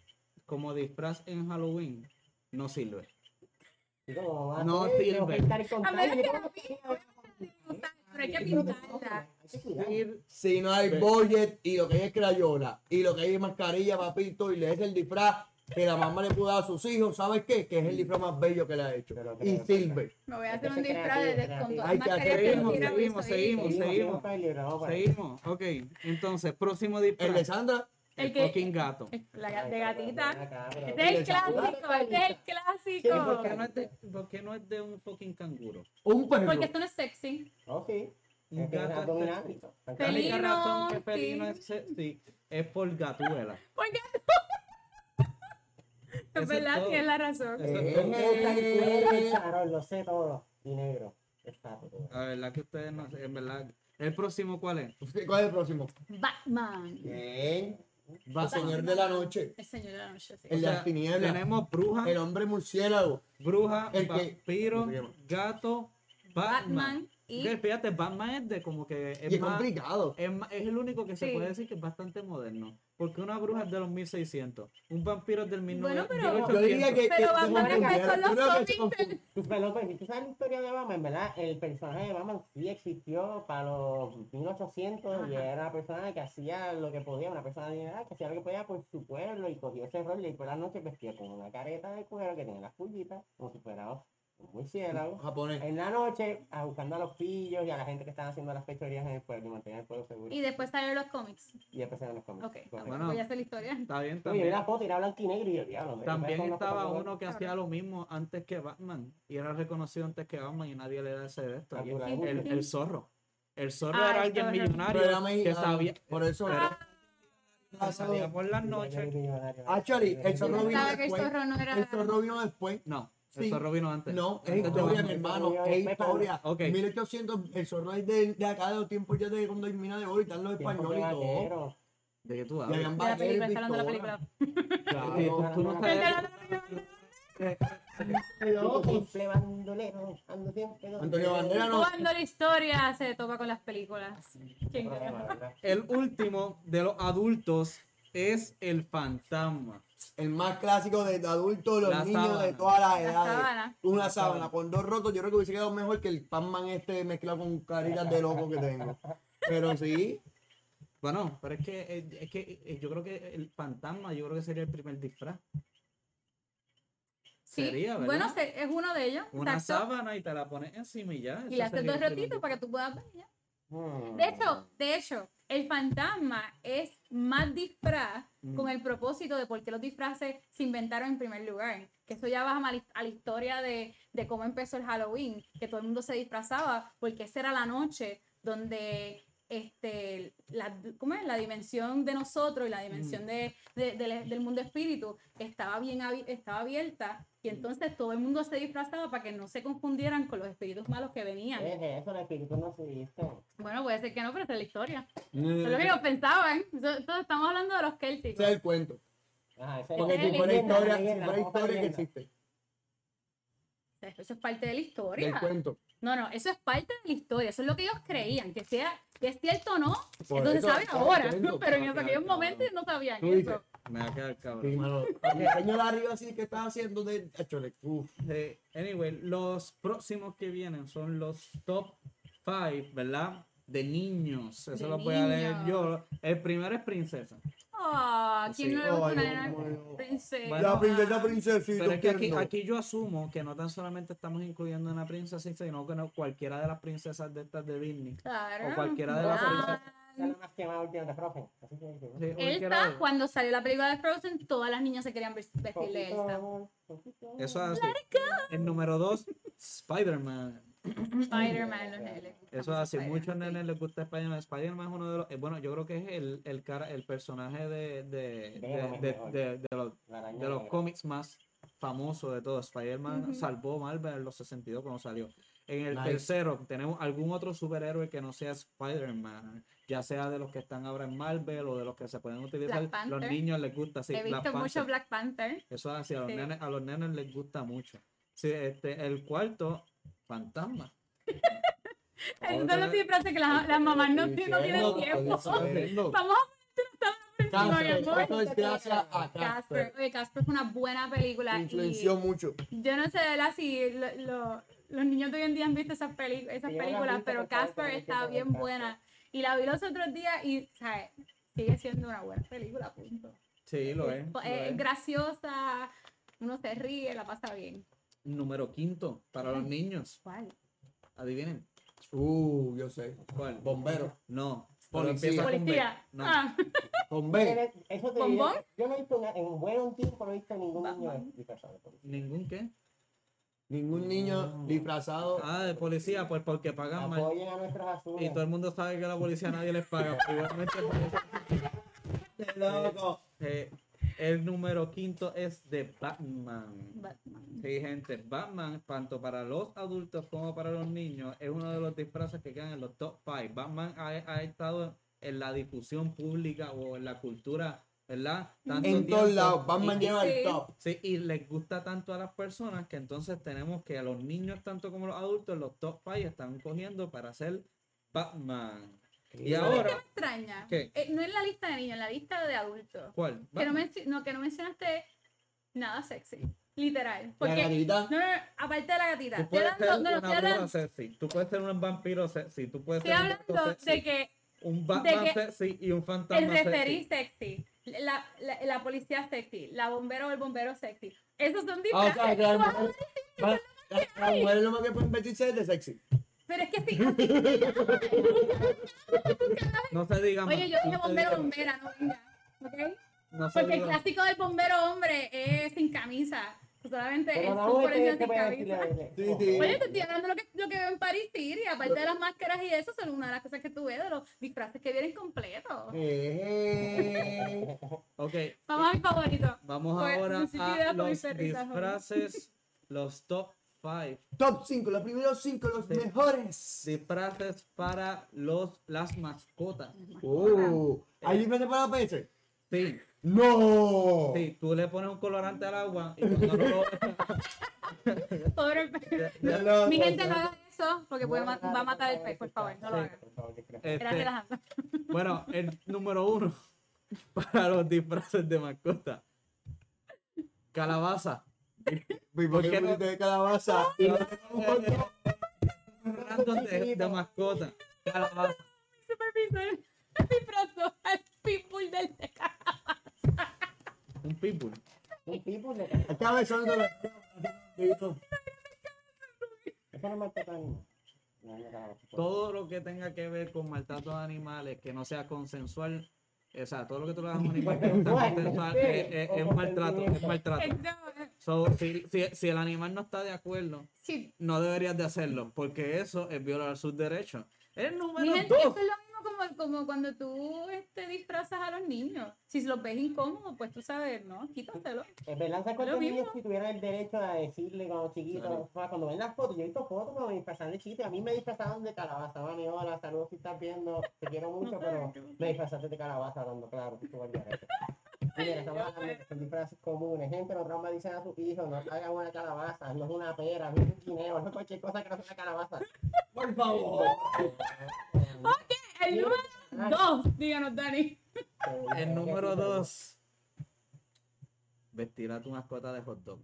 Speaker 2: como disfraz en Halloween no sirve.
Speaker 4: Y
Speaker 2: No
Speaker 4: ser,
Speaker 2: sirve.
Speaker 1: A menos que la pero hay que pintarla.
Speaker 3: Si no hay budget y lo que hay es crayola y lo que hay es mascarilla, papito, y le es el disfraz que la mamá le pudo dar a sus hijos, ¿sabes qué? Que es el disfraz más bello que le ha hecho.
Speaker 4: Pero
Speaker 3: Y
Speaker 4: creo-
Speaker 3: sirve.
Speaker 1: Me voy a hacer un disfraz de, de-
Speaker 4: creativo,
Speaker 1: con todas
Speaker 3: Hay que
Speaker 2: Seguimos, seguimos, seguimos, seguimos. Seguimos, ok. Entonces, próximo
Speaker 3: El de
Speaker 2: disfraz.
Speaker 3: Sandra,
Speaker 2: El,
Speaker 1: El que-
Speaker 2: fucking gato.
Speaker 1: La de gatita.
Speaker 4: Pero-
Speaker 1: Este es el clásico, este es el
Speaker 2: ¿Por qué,
Speaker 1: clásico.
Speaker 2: no es de, por qué no es de un fucking canguro?
Speaker 3: Un perro.
Speaker 1: Porque esto no es sexy.
Speaker 4: Oh, sí.
Speaker 2: Un
Speaker 4: Es
Speaker 2: gato es. La única razón que
Speaker 1: sí.
Speaker 2: felino es sexy es por gatuela.
Speaker 1: Porque
Speaker 2: Eso
Speaker 1: es
Speaker 2: es
Speaker 1: verdad, tienes la razón.
Speaker 2: Eso
Speaker 4: Es
Speaker 2: todo.
Speaker 4: charol, lo sé todo. Y negro. Está todo.
Speaker 2: La verdad que ustedes no sé, en verdad. ¿El próximo cuál es?
Speaker 3: ¿Cuál es el próximo?
Speaker 1: Batman.
Speaker 3: Bien. El
Speaker 2: Batman.
Speaker 3: señor de la noche.
Speaker 1: El señor de la noche, sí.
Speaker 2: O
Speaker 3: El de las tinieblas.
Speaker 2: Tenemos bruja,
Speaker 3: El hombre murciélago.
Speaker 2: bruja,
Speaker 3: el
Speaker 2: vampiro, gato, Batman.
Speaker 1: Batman y
Speaker 2: Que fíjate, Batman es de como que
Speaker 3: Y
Speaker 2: es
Speaker 3: es
Speaker 2: más,
Speaker 3: complicado.
Speaker 2: es, el único que se puede decir que es bastante moderno. Porque una bruja es de los 1600, un vampiro es del
Speaker 1: Bueno,
Speaker 2: 1900.
Speaker 1: pero-
Speaker 3: Yo diría que.
Speaker 1: Pero Batman
Speaker 3: que-
Speaker 1: empezó
Speaker 3: yo
Speaker 1: los cómics.
Speaker 4: Tú, pero, pues, tú sabes la historia de Batman, ¿verdad? El personaje de Batman sí existió para los 1800 y era una persona que hacía lo que podía, una persona de edad que hacía lo que podía por su pueblo y cogió ese rol y por la noche vestía con una careta de cuero que tenía las pullitas, como si fuera un murciélago.
Speaker 3: Japonés.
Speaker 4: En la noche, a buscando a los pillos y a la gente que estaba haciendo las fechorías en el pueblo y mantener el pueblo seguro.
Speaker 1: Y después salieron los cómics.
Speaker 4: Y después eran los cómics.
Speaker 1: Ok.
Speaker 2: Bueno.
Speaker 1: voy a hacer la historia.
Speaker 2: Está bien,
Speaker 4: Oye,
Speaker 2: también.
Speaker 4: la foto y era blanco y negro y yo, diablo.
Speaker 2: También estaba uno que hacía lo mismo antes que Batman y era reconocido antes que Batman y nadie le da ese de esto. y
Speaker 4: Ah,
Speaker 2: el, el- el zorro. El zorro
Speaker 1: Ah,
Speaker 2: era
Speaker 1: el
Speaker 2: alguien
Speaker 1: zorro.
Speaker 2: millonario
Speaker 3: era
Speaker 2: que sabía.
Speaker 3: Por eso.
Speaker 2: que salía por las noches.
Speaker 3: Actually, el zorro vino
Speaker 1: el
Speaker 3: después.
Speaker 1: era.
Speaker 3: El zorro vino después.
Speaker 2: No, el
Speaker 3: Sí.
Speaker 2: zorro vino antes.
Speaker 3: No, es historia, mi hermano, es historia.
Speaker 2: Ok.
Speaker 3: 1800, el zorro es de, de acá de los tiempos ya de cuando hay mina de oro y están los españoles y todo.
Speaker 2: ¿De qué tú hablas?
Speaker 1: De la película, está hablando de la película.
Speaker 3: Claro.
Speaker 2: tú, tú no
Speaker 3: Antonio Bandera no.
Speaker 1: Cuando la historia se topa con las películas. ¿Quién
Speaker 4: Problema, ¿verdad?
Speaker 2: El último de los adultos es el fantasma.
Speaker 3: El más clásico de adultos, los
Speaker 2: La
Speaker 3: niños
Speaker 2: sábana.
Speaker 3: de todas las
Speaker 1: La
Speaker 3: edades.
Speaker 1: sábana.
Speaker 3: Una sábana con dos rotos, yo creo que hubiese quedado mejor que el Pac-Man este mezclado con caritas de loco que tengo. Pero sí,
Speaker 2: Bueno, pero es que, eh, es que eh, yo creo que el fantasma, yo creo que sería el primer disfraz.
Speaker 1: Sí,
Speaker 2: Sería, ¿verdad?
Speaker 1: bueno, es uno de ellos.
Speaker 2: Una
Speaker 1: exacto.
Speaker 2: sábana y te la pones encima y ya.
Speaker 1: Y le haces dos rotitos para que tú puedas ver. ya.
Speaker 4: Hmm.
Speaker 1: De hecho, de hecho, el fantasma es más disfraz
Speaker 2: Mm.
Speaker 1: con el propósito de por qué los disfraces se inventaron en primer lugar. Que eso ya baja a la, a la historia de, de cómo empezó el Halloween, que todo el mundo se disfrazaba, porque esa era la noche donde este, la, ¿cómo es? la dimensión de nosotros y la dimensión de, de- del- del mundo espíritu estaba bien estaba abierta y entonces todo el mundo se disfrazaba para que no se confundieran con los espíritus malos que venían.
Speaker 4: Es eso, el espíritu no se.
Speaker 1: Bueno, puede ser que no, pero esa es la historia.
Speaker 3: Mm.
Speaker 1: Es lo que ellos pensaban. Entonces estamos hablando de los
Speaker 3: ese
Speaker 1: célticos.
Speaker 3: es el cuento.
Speaker 4: Ese
Speaker 3: Porque
Speaker 1: es
Speaker 3: si fuera
Speaker 1: leyenda,
Speaker 3: historia, si
Speaker 4: leyenda,
Speaker 3: fuera
Speaker 4: vamos a
Speaker 3: historia que existe.
Speaker 1: Eso es parte de la
Speaker 3: Del
Speaker 1: historia.
Speaker 3: cuento.
Speaker 1: No, no, eso es parte de la historia. Eso es lo que ellos creían. Que sea, es cierto o no,
Speaker 3: Por
Speaker 1: eso
Speaker 3: eso,
Speaker 1: ahora. Pero en aquellos momentos no sabían
Speaker 3: Tú dices.
Speaker 1: eso.
Speaker 2: Me va a quedar cabrón.
Speaker 3: Sí, mano. De arriba así que estás haciendo de.
Speaker 2: Eh, anyway, los próximos que vienen son los top 5, ¿verdad? De niños. Eso
Speaker 1: De
Speaker 2: lo voy a leer yo. El primero es princesa.
Speaker 1: Ah, ¿quién
Speaker 2: Sí.
Speaker 1: no le gusta
Speaker 3: Ay,
Speaker 1: una
Speaker 3: mío.
Speaker 1: princesa?
Speaker 2: Bueno,
Speaker 3: la princesa, princesita.
Speaker 2: Pero es que aquí, aquí yo asumo que no tan solamente estamos incluyendo una princesa, sino que no, cualquiera de las princesas de estas de Disney.
Speaker 1: Claro.
Speaker 2: o cualquiera de las princesas. Sí, de-
Speaker 1: cuando salió la película de Frozen, todas las niñas se querían ves- vestir de Elsa.
Speaker 2: Eso es así. El número 2, Spider-Man.
Speaker 1: Spider-Man, los nenes.
Speaker 2: Eso es así.
Speaker 1: Spider-Man,
Speaker 2: Muchos nenes les gusta Spider-Man. Spider-Man es uno de los. eh, bueno, yo creo que es el, el, cara, el personaje de, de, de, de- de- de los, cómics más famosos de todos. Spider-Man
Speaker 1: Ujú.
Speaker 2: salvó Marvel en los 62 cuando salió. En el
Speaker 3: Nice.
Speaker 2: tercero, tenemos algún otro superhéroe que no sea Spider-Man, ya sea de los que están ahora en Marvel o de los que se pueden utilizar. Los niños les gusta, sí.
Speaker 1: He
Speaker 2: Black
Speaker 1: visto mucho
Speaker 2: Panther.
Speaker 1: Black Panther.
Speaker 2: Eso es así, a los,
Speaker 1: Sí.
Speaker 2: nenes, a los nenes les gusta mucho. Sí, este, el cuarto, Fantasma.
Speaker 1: Eso lo disfraces que las, las mamás no, no tienen tiempo. Vamos a mi
Speaker 3: Casper, es gracias a
Speaker 1: Casper.
Speaker 3: Casper.
Speaker 1: Oye, Casper fue una buena película.
Speaker 3: Influenció
Speaker 1: Y
Speaker 3: mucho.
Speaker 1: yo no sé, ¿verdad? Si lo- lo- los niños de hoy en día han visto esas, esas películas,
Speaker 4: visto,
Speaker 1: pero Casper está bien buena. Y la vi los otros días y, ¿sabes? Sigue siendo una buena película, punto.
Speaker 2: Sí, lo es. lo
Speaker 1: Es
Speaker 2: es.
Speaker 1: graciosa, uno se ríe, la pasa bien.
Speaker 2: Número quinto, para los niños.
Speaker 1: ¿Cuál?
Speaker 2: Adivinen.
Speaker 3: Uh, yo sé.
Speaker 2: ¿Cuál?
Speaker 3: Bombero.
Speaker 2: No.
Speaker 3: Policía.
Speaker 2: empieza con B.
Speaker 1: Policía.
Speaker 2: No.
Speaker 1: Ah,
Speaker 3: Con B.
Speaker 4: Eso te
Speaker 1: ¿Bombón?
Speaker 4: Yo no he visto en buen tiempo no he visto ningún niño
Speaker 1: Batman.
Speaker 4: disfrazado de policía.
Speaker 2: ¿Ningún qué?
Speaker 3: Ningún niño disfrazado.
Speaker 2: Ah, de policía, pues porque pagan mal.
Speaker 4: Apoyen a nuestros azules.
Speaker 2: Y todo el mundo sabe que a la policía nadie les paga. Igualmente,
Speaker 3: ¡Qué loco!
Speaker 2: eh, el número quinto es de Batman.
Speaker 1: Batman.
Speaker 2: Sí, gente, Batman, tanto para los adultos como para los niños, es uno de los disfraces que quedan en los top 5. Batman ha, ha estado en la difusión pública o en la cultura, ¿verdad? Tanto
Speaker 3: En todos lados, Batman
Speaker 2: y-
Speaker 3: lleva el top.
Speaker 2: Sí, y les gusta tanto a las personas que entonces tenemos que a los niños, tanto como los adultos, los top 5 están cogiendo para ser Batman. Y
Speaker 1: ¿Sabes qué
Speaker 2: ahora,
Speaker 1: me extraña?
Speaker 2: ¿Qué?
Speaker 1: Eh, no en la lista de niños, en la lista de adultos.
Speaker 2: ¿cuál?
Speaker 1: Que no, no, que no mencionaste nada sexy. Literal.
Speaker 3: La
Speaker 1: Porque,
Speaker 3: gatita.
Speaker 1: no, no, no, aparte de la gatita.
Speaker 2: Tú puedes ser
Speaker 1: no, no,
Speaker 2: una
Speaker 1: hablando,
Speaker 2: sexy, tú puedes ser un vampiro sexy, tú puedes
Speaker 1: estoy
Speaker 2: ser un
Speaker 1: hablando
Speaker 2: sexy,
Speaker 1: de que
Speaker 2: un Batman
Speaker 1: que
Speaker 2: sexy y un fantasma
Speaker 1: el referí
Speaker 2: sexy.
Speaker 1: sexy, la, la, la policía sexy, la bombera o el bombero sexy. Esos son
Speaker 3: Ah, o sea, las- las mujeres lo más que pueden vestirse es de sexy.
Speaker 1: Pero es que sí.
Speaker 2: No se diga más.
Speaker 1: Oye, yo dije
Speaker 2: no
Speaker 1: bombero, bombera, no venga. ¿Ok?
Speaker 2: No
Speaker 1: Porque el clásico del bombero hombre es sin camisa. Solamente
Speaker 4: Pero
Speaker 1: es
Speaker 4: la
Speaker 1: full por
Speaker 4: mujer
Speaker 1: encima
Speaker 4: te
Speaker 1: sin camisa.
Speaker 4: decirle.
Speaker 3: Sí, sí.
Speaker 1: Oye, te estoy hablando de lo que, lo que veo en Paris City, aparte de las máscaras y eso, son una de las cosas que tú ves de los disfraces que vienen completos.
Speaker 3: Eh,
Speaker 2: Ok,
Speaker 1: Vamos a mi favorito.
Speaker 2: vamos
Speaker 1: Pues,
Speaker 2: ahora a los disfraces, los top 5
Speaker 3: top 5, los primeros 5, los mejores.
Speaker 2: disfraces para los, las mascotas.
Speaker 3: Oh, ¿Hay diferente para la PC?
Speaker 2: Sí,
Speaker 3: ¡No!
Speaker 2: sí, tú le pones un colorante al agua y cuando no lo
Speaker 1: Pobre pez.
Speaker 3: Ya
Speaker 1: Mi gente no haga eso porque puede ma- va a matar el pez, por favor, no lo hagan.
Speaker 4: Por favor, yo creo.
Speaker 1: Era
Speaker 2: Este,
Speaker 1: relajante.
Speaker 2: bueno, el número uno para los disfraces de mascota. Calabaza.
Speaker 3: ¿Y por
Speaker 2: ¿Por
Speaker 3: qué
Speaker 2: qué no?
Speaker 3: pusiste de calabaza?
Speaker 2: Random de, de mascota. Calabaza.
Speaker 1: Supervisor disfrazó al pitbull del
Speaker 2: Un pitbull.
Speaker 4: Un tipo de.
Speaker 3: El cabezón de la-
Speaker 4: Eso no me
Speaker 2: todo lo que tenga que ver con maltrato de animales, que no sea consensual, o sea, todo lo que tú le das a un animal que no sea consensual, es, es- es maltrato, es maltrato. So, si, si, si el animal no está de acuerdo,
Speaker 1: Sí,
Speaker 2: no deberías de hacerlo, porque eso es violar sus derechos. El número
Speaker 1: gente, eso
Speaker 2: dos.
Speaker 1: es lo mismo como, como cuando tú este, disfrazas a los niños. Si los ves incómodos, pues tú sabes, ¿no? Quítatelo.
Speaker 4: Es verdad, ¿sabes
Speaker 1: Lo
Speaker 4: cuántos niños
Speaker 1: mismo.
Speaker 4: si tuvieran el derecho a decirle cuando chiquito,
Speaker 2: Claro.
Speaker 4: pa, cuando ven las fotos, yo he visto fotos cuando me disfrazaban de chiste, a mí me disfrazaban de calabaza, mami, hola, saludos si estás viendo, te quiero mucho, pero me disfrazaste de calabaza hablando, claro, tú. Mira, estamos hablando de comunes, gente, los traumas dicen a sus hijos, no hagan una calabaza, no es una pera, no es un guineo, no es cualquier cosa que no sea una calabaza.
Speaker 3: Por favor.
Speaker 1: El número dos, díganos, Dani.
Speaker 2: El número dos. Vestir a tu mascota de hot dog.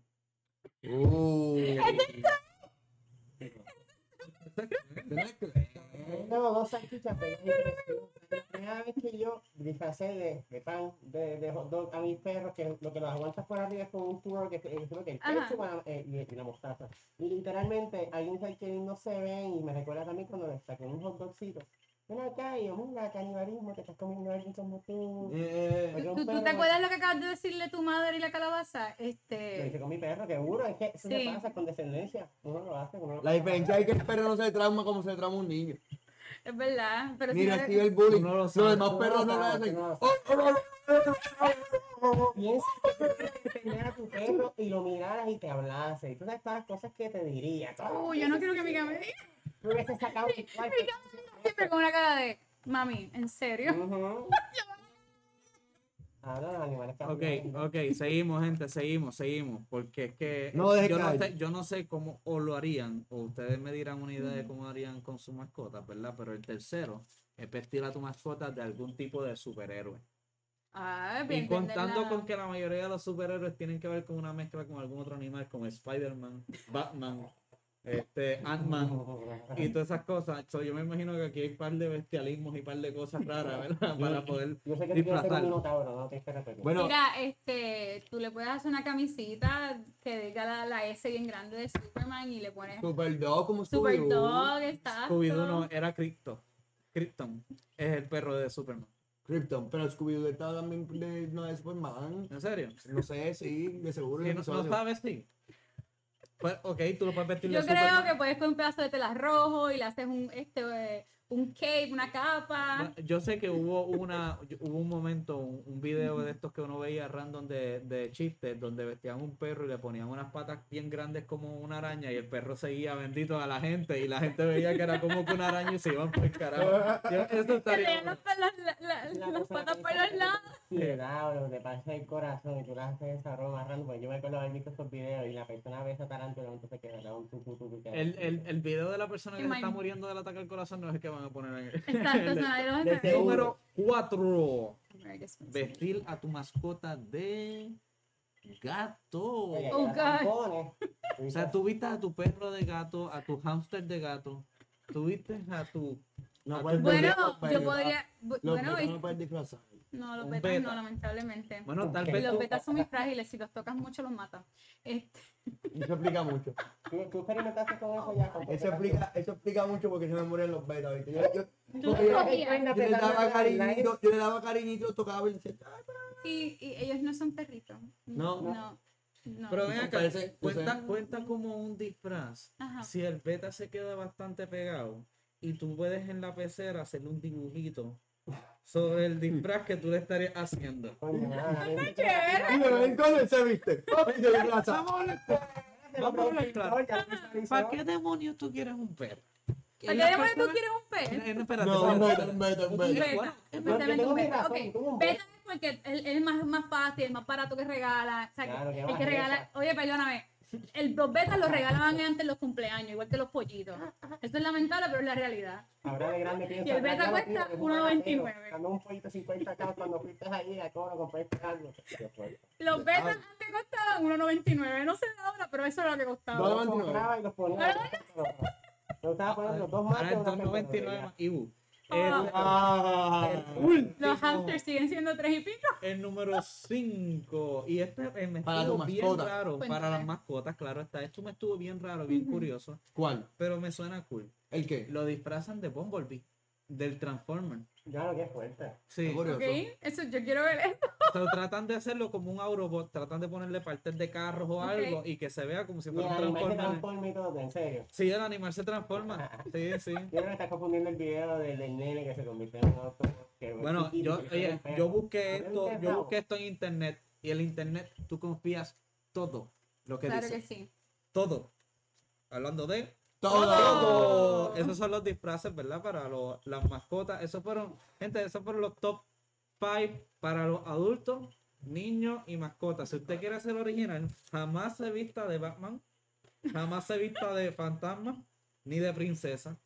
Speaker 3: Uh.
Speaker 4: Tengo dos salchichas. La primera vez que yo disfracé de, de pan, de, de hot dog a mis perros, que lo que los aguantas por arriba es con un tubo que, que, que el pecho eh, y, y la mostaza. Y literalmente, alguien sabe que no se ven y me recuerda también cuando le saqué un hot dogcito. Ven acá y yo, mira, canibalismo, te estás comiendo a alguien.
Speaker 3: Eh,
Speaker 1: ¿Tú, te acuerdas lo que acabas de decirle tu madre y la calabaza?
Speaker 4: Lo hice
Speaker 1: Este.
Speaker 4: con mi perro, seguro, es que eso
Speaker 1: Sí.
Speaker 4: se pasa con descendencia. Uno lo hace, uno lo
Speaker 3: La diferencia es que el perro no se trauma como se trauma un niño.
Speaker 1: Es verdad. Pero si
Speaker 3: Mira,
Speaker 1: eres-
Speaker 3: el bullying.
Speaker 2: No lo
Speaker 3: Los demás perros
Speaker 4: lo
Speaker 3: no lo hacen.
Speaker 4: lo. Piensa que a tu perro y lo miraras y te hablase. Y todas estas cosas que te diría.
Speaker 1: Uy, yo no quiero que mi me diga.
Speaker 4: Tú hubieses sacado mi cuarto.
Speaker 1: Siempre con una cara de. Mami, ¿en serio?
Speaker 4: Ah, no, los animales
Speaker 2: Ok, ok, seguimos, gente, seguimos, seguimos. Porque es que
Speaker 3: No
Speaker 2: yo, no sé, yo no sé cómo o lo harían, o ustedes me dirán una idea de cómo harían con su mascota, ¿verdad? Pero el tercero es vestir a tu mascota de algún tipo de superhéroe.
Speaker 1: Ah,
Speaker 2: Y
Speaker 1: bien.
Speaker 2: contando con que la mayoría de los superhéroes tienen que ver con una mezcla con algún otro animal, como Spider-Man, Batman, este, Ant-Man y todas esas cosas. So, yo me imagino que aquí hay un par de bestialismos y un par de cosas raras, ¿verdad? Para poder
Speaker 4: Yo sé que ser un minotauro, no te
Speaker 3: Bueno,
Speaker 1: Mira, este, tú le puedes hacer una camisita que diga la, la S bien grande de Superman y le pones
Speaker 3: Super Dog como
Speaker 1: Super
Speaker 3: Scooby-Doo.
Speaker 1: Dog, está.
Speaker 2: Scooby-Doo no, era Crypto. Krypton es el perro de Superman.
Speaker 3: Krypton, pero Scooby-Doo estaba también de, no de Superman.
Speaker 2: ¿En serio?
Speaker 3: No sé, sí, de seguro.
Speaker 2: Sí, no, no sabes, sí. Pues, ok, tú lo puedes vestir de
Speaker 1: Yo creo
Speaker 2: Superman.
Speaker 1: que puedes con un pedazo de tela rojo y le haces un, este, un cape, una capa.
Speaker 2: Yo sé que hubo una hubo un momento, un, un video de estos que uno veía random de, de chistes, donde vestían un perro y le ponían unas patas bien grandes como una araña y el perro seguía bendito a la gente y la gente veía que era como que una araña y se iban por el carajo. Eso estaría bueno.
Speaker 4: La
Speaker 1: las patas
Speaker 4: dice
Speaker 1: los lados.
Speaker 4: Sí. O lo que te pasa el corazón y tú le haces esa broma random. Porque yo me acuerdo haber visto esos videos y la persona ve esa tarántula entonces que le un tu, tu, tu,
Speaker 2: El, el, el video de la persona que se está muriendo del ataque al corazón no es el que van a poner en
Speaker 1: Exacto,
Speaker 2: el-
Speaker 1: eso nadie lo
Speaker 4: de seguro.
Speaker 2: Número 4.
Speaker 1: America's
Speaker 2: Vestir a tu mascota de gato.
Speaker 4: Oye,
Speaker 1: Oh,
Speaker 4: la
Speaker 1: God.
Speaker 2: O sea, tú viste a tu perro de gato, a tu hámster de gato, tú viste a tu...
Speaker 3: No puedes
Speaker 1: Bueno, yo podría.
Speaker 3: Los
Speaker 1: Bueno,
Speaker 3: no puedes disfrazar.
Speaker 1: no, los betas
Speaker 2: beta.
Speaker 1: no, lamentablemente.
Speaker 2: Bueno, tal vez
Speaker 1: Los betas son muy frágiles, si los tocas mucho los matan. Este,
Speaker 3: Eso explica mucho.
Speaker 4: ¿Tú, tú experimentaste con eso ya. con
Speaker 3: Eso explica, eso explica mucho porque se me mueren los betas. Yo, yo, yo- yo le daba cariñito, yo le daba cariñito, tocaba y decía,
Speaker 1: y, y ellos no son perritos.
Speaker 3: No.
Speaker 1: No. no.
Speaker 2: Pero ven acá, cuenta, cuenta como un disfraz.
Speaker 1: Ajá.
Speaker 2: Si el beta se queda bastante pegado y tú puedes en la pecera hacerle un dibujito sobre el disfraz que tú le estarías haciendo.
Speaker 4: Me-
Speaker 3: se viste.
Speaker 2: Vamos a hablar. ¿Para qué demonios tú quieres un perro?
Speaker 1: ¿Para qué demonios tú quieres un pez?
Speaker 2: Eh, no, espérate,
Speaker 3: No, beta.
Speaker 1: es porque él es más, más fácil, más barato que regala. O sea, el que regala. Oye, perdóname. El, los betas los regalaban antes en los cumpleaños, igual que los pollitos. Esto es lamentable, pero es la realidad.
Speaker 4: Ahora de grande piensa.
Speaker 1: Y el beta cuesta
Speaker 4: tiro, que es un
Speaker 1: 1.99.
Speaker 4: baratero. Ganó un pollito 50 acá cuando fuiste ahí a cobro compré algo.
Speaker 1: Los betas antes costaban 1.99. No sé de ahora, pero eso era lo que costaba.
Speaker 3: Dos-
Speaker 4: Los
Speaker 3: 99.
Speaker 4: compraba y los ponía. Yo estaba poniendo los dos
Speaker 2: Ahora 2.99 más Ibu.
Speaker 1: Ah.
Speaker 2: El,
Speaker 3: Ah.
Speaker 2: el último,
Speaker 1: Los hamsters siguen siendo tres y pico.
Speaker 2: el número 5. Y este eh, me
Speaker 3: Para
Speaker 2: estuvo
Speaker 3: tu
Speaker 2: bien
Speaker 3: mascota.
Speaker 2: raro.
Speaker 1: Cuéntame.
Speaker 2: Para las mascotas, claro está. Esto me estuvo bien raro, bien curioso.
Speaker 3: ¿Cuál?
Speaker 2: Pero me suena cool.
Speaker 3: ¿El qué?
Speaker 2: Lo disfrazan de Bumblebee. Del Transformer.
Speaker 4: Ya lo que es fuerte.
Speaker 2: Sí.
Speaker 3: Curioso.
Speaker 1: Ok, eso yo quiero ver eso.
Speaker 2: O sea, tratan de hacerlo como un Autobot, tratan de ponerle partes de carros o algo y que se vea como si fuera un
Speaker 4: animal se
Speaker 2: Transformer.
Speaker 4: transforma y todo, en serio.
Speaker 2: Sí, el animal se transforma. Sí, sí.
Speaker 4: Yo creo que estás confundiendo el video del, del nene que se convirtió en un
Speaker 2: Bueno, yo, oye, yo busqué esto, yo busqué esto en internet y el internet tú confías todo lo que
Speaker 1: Claro
Speaker 2: dice.
Speaker 1: que sí.
Speaker 2: Todo. Hablando de
Speaker 3: Todo.
Speaker 2: todo. Esos son los disfraces, ¿verdad? Para los- las mascotas. Esos fueron, gente, esos fueron los top 5 para los adultos, niños y mascotas. Si usted quiere ser original, jamás se vista de Batman, jamás se vista de fantasma, ni de princesa,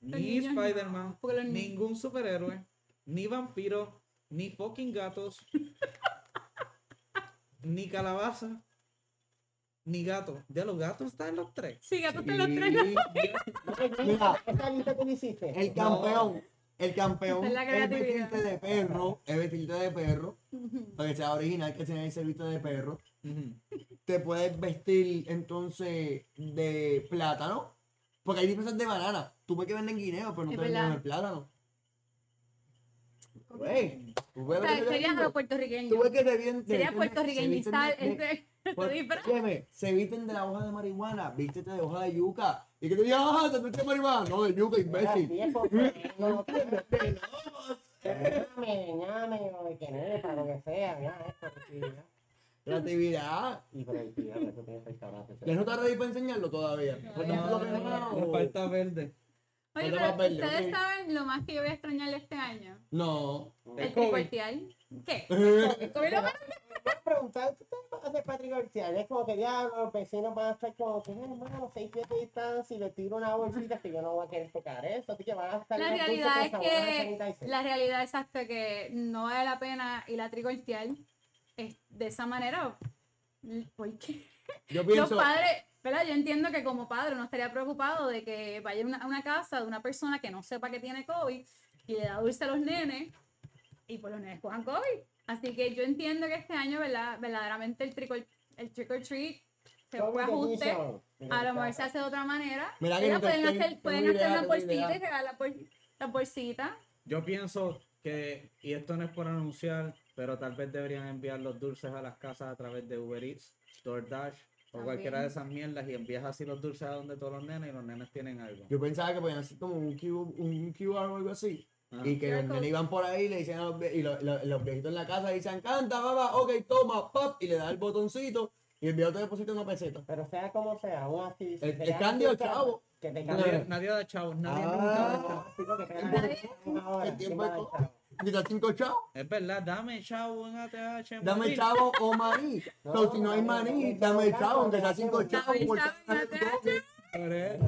Speaker 1: Los
Speaker 2: ni
Speaker 1: no,
Speaker 2: Spider-Man, ningún superhéroe, ni vampiro, ni fucking gatos, ni calabaza, ni gato. De los gatos están en los tres.
Speaker 1: Sí, gatos te los tres.
Speaker 3: Mira,
Speaker 4: lista que hiciste.
Speaker 3: el campeón. El campeón
Speaker 1: es
Speaker 3: es vestirte de perro. Es vestirte de perro. Para que sea original, que sea ese viste de perro. Te puedes vestir entonces de plátano. Porque hay disfraces de banana. Tú ves que venden guineo, pero no
Speaker 1: Es
Speaker 3: te venden el plátano. Güey, tú ves
Speaker 1: sea, sería a
Speaker 3: digo?
Speaker 1: los puertorriqueños.
Speaker 3: Tú ves que se visten.
Speaker 1: Sería puertorriqueñizar
Speaker 3: Pues, se visten de la hoja de marihuana, vístete de hoja de yuca. Y que te digan, ajá, te viste de marihuana. No, de yuca, imbécil.
Speaker 4: No, o de lo que sea, ya, esto, creatividad.
Speaker 3: Creatividad.
Speaker 4: Y eso.
Speaker 3: ¿Ya no está ready para enseñarlo todavía? Pues
Speaker 1: No,
Speaker 3: no,
Speaker 1: no,
Speaker 3: no,
Speaker 2: Le
Speaker 3: no.
Speaker 2: falta verde.
Speaker 1: Oye, pero
Speaker 3: más verde,
Speaker 1: ustedes
Speaker 3: ok.
Speaker 1: saben lo más que yo voy a extrañar este año.
Speaker 3: No.
Speaker 1: El
Speaker 2: COVID.
Speaker 1: tricuartial. ¿Qué? El COVID lo más-
Speaker 4: Voy a preguntar, ¿qué te vas a hacer Patrick García? Es como que diablo, los vecinos van a estar como que, "Ay, hermano, seis pies de distancia y le tiro una bolsita que yo no voy a querer tocar eso, así que van a estar
Speaker 1: La realidad
Speaker 4: con
Speaker 1: es
Speaker 4: sabor a
Speaker 1: que la realidad exacta que no vale la pena ir a tricortial es de esa manera. ¿Por qué?
Speaker 3: Yo
Speaker 1: Los
Speaker 3: pienso,
Speaker 1: padres, ¿verdad? Yo entiendo que como padre uno estaría preocupado de que vaya a una, casa de una persona que no sepa que tiene COVID y le da dulce a los nenes y pues los nenes cojan COVID. Así que yo entiendo que este año, ¿verdad? Verdaderamente el trick or, el trick or treat se fue ajuste. A lo mejor se hace de otra manera.
Speaker 3: Mira que
Speaker 1: Mira, pueden hacer, pueden hacer
Speaker 3: idea,
Speaker 1: una bolsita y regalar la, bol- la bolsita.
Speaker 2: Yo pienso que, y esto no es por anunciar, pero tal vez deberían enviar los dulces a las casas a través de Uber Eats, DoorDash o cualquiera de esas mierdas y envías así los dulces a donde todos los nenes y los nenes tienen algo.
Speaker 3: Yo pensaba que podían hacer como un, Q, un QR o algo así. Y que los nenes iban por ahí y le decían a los, y lo- lo- los viejitos en la casa dicen, canta, mamá, ok, toma, pop, y le da el botoncito y el viejo te deposita una peseta.
Speaker 4: Pero sea como sea, aún así. si
Speaker 3: El- el
Speaker 4: quedas
Speaker 3: candy o
Speaker 4: sin chavo. Que te
Speaker 2: Nadie, nadie da chavos, nadie
Speaker 3: Ah.
Speaker 2: nunca da chavos.
Speaker 4: Porque te
Speaker 3: El tiempo- el tiempo
Speaker 4: ¿quién va a
Speaker 3: es te cinco chavos.
Speaker 2: Es verdad, dame chavo en ATH. en
Speaker 3: Dame
Speaker 2: Madrid.
Speaker 3: chavo o maní.
Speaker 4: No,
Speaker 3: si no hay
Speaker 4: maní,
Speaker 3: dame chavo, aunque sea cinco chavos. es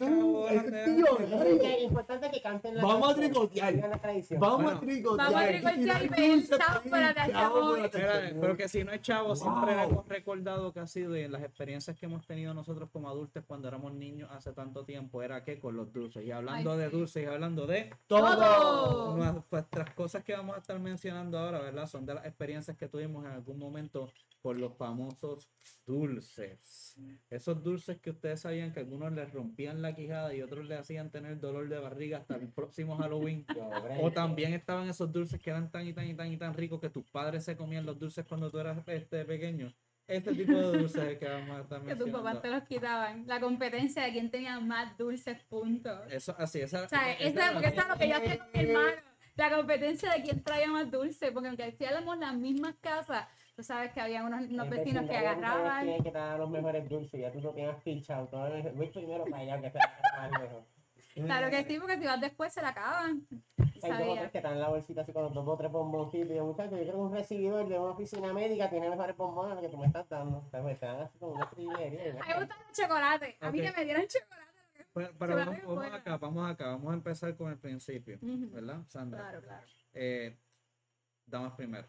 Speaker 3: un
Speaker 2: dame-
Speaker 3: tío,
Speaker 4: Es importante que canten la
Speaker 3: Vamos a tricotear.
Speaker 4: sigan la tradición.
Speaker 3: Vamos
Speaker 2: Bueno,
Speaker 3: a tricotear.
Speaker 1: Vamos a tricotear y pedir chavo para la
Speaker 2: pero que si no es chavo, siempre hemos recordado que ha sido y en las experiencias que hemos tenido nosotros como adultos cuando éramos niños hace tanto tiempo, era que con los dulces. Y hablando
Speaker 1: Ay,
Speaker 2: de dulces y hablando de
Speaker 1: Todo.
Speaker 2: nuestras cosas que vamos a estar mencionando ahora, ¿verdad? Son de las experiencias que tuvimos en algún momento con los famosos dulces. Esos dulces que ustedes sabían que algunos les rompían la quijada y otros les hacían tener dolor de barriga hasta el próximo Halloween. O también estaban esos dulces que eran tan y tan y tan y tan ricos que tus padres se comían los dulces cuando tú eras este pequeño. Este tipo de dulces que vamos a estar
Speaker 1: Que tus papás te los quitaban. La competencia de quién tenía más dulces, puntos.
Speaker 2: Eso, así, esa,
Speaker 1: O sea,
Speaker 2: esa
Speaker 1: esa,
Speaker 2: era
Speaker 1: porque
Speaker 2: la-
Speaker 1: esa es lo que yo hacía con mi hermano. La competencia de quién traía más dulce. Porque aunque hacíamos las mismas casas, tú sabes que había unos, unos vecinos que agarraban.
Speaker 4: que te los mejores dulces, ya tú lo tienes pinchado. Todo el- voy primero para allá, que sea más lejos.
Speaker 1: Claro que sí, porque si vas después se la acaban.
Speaker 4: Hay dos o
Speaker 1: Sabía.
Speaker 4: tres que están en la bolsita así con los dos o tres bomboncitos. Y yo, muchachos, yo creo que un recibidor de una oficina médica tiene mejores bombones que tú me estás dando. O sea, así como una trillería.
Speaker 1: A mí me gusta el chocolate. A mí que me dieran chocolate.
Speaker 2: Pero, vamos, acá, vamos acá, vamos a empezar con el principio. ¿verdad, Sandra?
Speaker 1: Claro, claro.
Speaker 2: Eh, damas primero.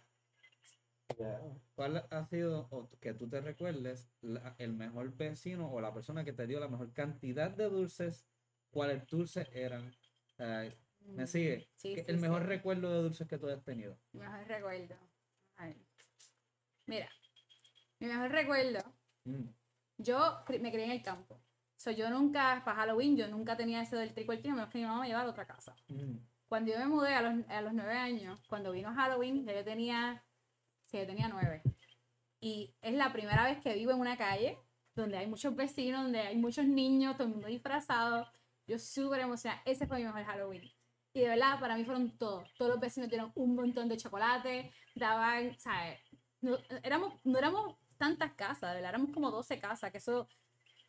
Speaker 2: ¿Cuál ha sido, o que tú te recuerdes, la- el mejor vecino o la persona que te dio la mejor cantidad de dulces? ¿Cuáles dulces eran? Eh, ¿Me sigue?
Speaker 1: Sí,
Speaker 2: ¿Qué-
Speaker 1: sí,
Speaker 2: el mejor
Speaker 1: sí.
Speaker 2: recuerdo de dulces que tú has tenido.
Speaker 1: Mi mejor recuerdo. A ver. Mira, mi mejor recuerdo.
Speaker 2: Mm,
Speaker 1: Yo me crié en el campo. So, yo nunca, para Halloween, yo nunca tenía ese del trick or treat, menos que mi mamá me llevara a otra casa.
Speaker 2: mm.
Speaker 1: Cuando yo me mudé a los, a los nueve años, cuando vino Halloween, ya yo tenía, sí, yo tenía nueve. Y es la primera vez que vivo en una calle donde hay muchos vecinos, donde hay muchos niños, todo el mundo disfrazado. Yo súper emocionada. Ese fue mi mejor Halloween. Y de verdad, para mí fueron todos. Todos los vecinos dieron un montón de chocolate, daban, ¿sabes? No, éramos, no éramos tantas casas, de verdad, éramos como 12 casas, que eso...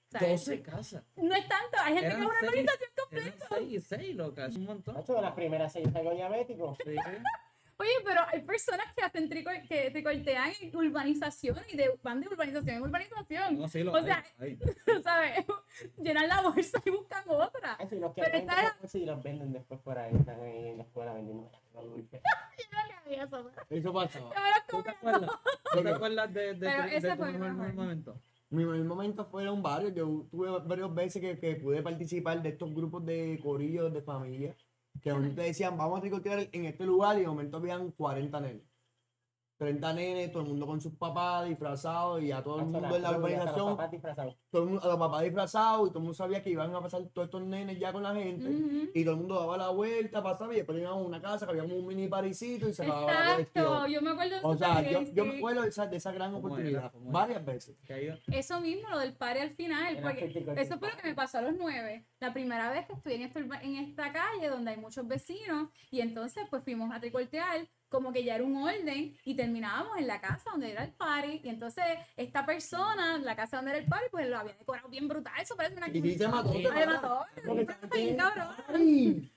Speaker 1: ¿sabes?
Speaker 2: 12 casas.
Speaker 1: No es tanto, hay gente que
Speaker 2: Eran
Speaker 1: es una
Speaker 2: seis,
Speaker 1: organización completa.
Speaker 2: 6 y 6, loca, es un montón.
Speaker 4: Nacho, de las primeras seis salgo diabético.
Speaker 2: Sí, sí.
Speaker 1: Oye, pero hay personas que hacen trico- que tricortean en urbanizaciones y de, van de urbanización en urbanización.
Speaker 2: No, sí, lo
Speaker 1: O
Speaker 2: hay,
Speaker 1: sea,
Speaker 2: hay.
Speaker 1: ¿Sabes? Llenan la bolsa y buscan otra.
Speaker 4: Ay, sí, los que
Speaker 1: Pero
Speaker 4: venden
Speaker 1: está-
Speaker 4: después, sí, los venden después por ahí. Están ahí en la escuela vendiendo.
Speaker 1: Yo no sabía eso,
Speaker 3: Eso
Speaker 1: los
Speaker 2: ¿Tú te acuerdas? ¿Tú te acuerdas de, de,
Speaker 1: Pero
Speaker 2: de-
Speaker 1: ese
Speaker 2: de tu
Speaker 1: fue mi
Speaker 2: mejor
Speaker 1: mejor.
Speaker 2: momento?
Speaker 3: Mi mejor momento fueron varios. Yo tuve varias veces que, que pude participar de estos grupos de corillos de familia. Que te decían, vamos a tricotear en este lugar y de momento habían 40 nenes. 30 nenes, todo el mundo con sus papás disfrazados y a todo el mundo en la urbanización,
Speaker 4: papás disfrazados.
Speaker 3: todo el mundo, a los papás disfrazados y todo el mundo sabía que iban a pasar todos estos nenes ya con la gente.
Speaker 1: Ujú.
Speaker 3: Y todo el mundo daba la vuelta, pasaba y después íbamos a una casa que había un mini parisito y se acababa la cuestión.
Speaker 1: yo me acuerdo de
Speaker 3: O sea, yo, yo me acuerdo de esa, de esa gran oportunidad.
Speaker 2: ¿Cómo era?
Speaker 3: Varias veces.
Speaker 1: Eso mismo, lo del party al final,
Speaker 4: Era
Speaker 1: porque eso fue lo que me pasó a los nueve. La primera vez que estoy en, esta urba- en esta calle donde hay muchos vecinos y entonces pues fuimos a tricortear como que ya era un orden y terminábamos en la casa donde era el party y entonces esta persona, la casa donde era el party, pues lo había decorado bien brutal, eso parece una
Speaker 3: Y se mató.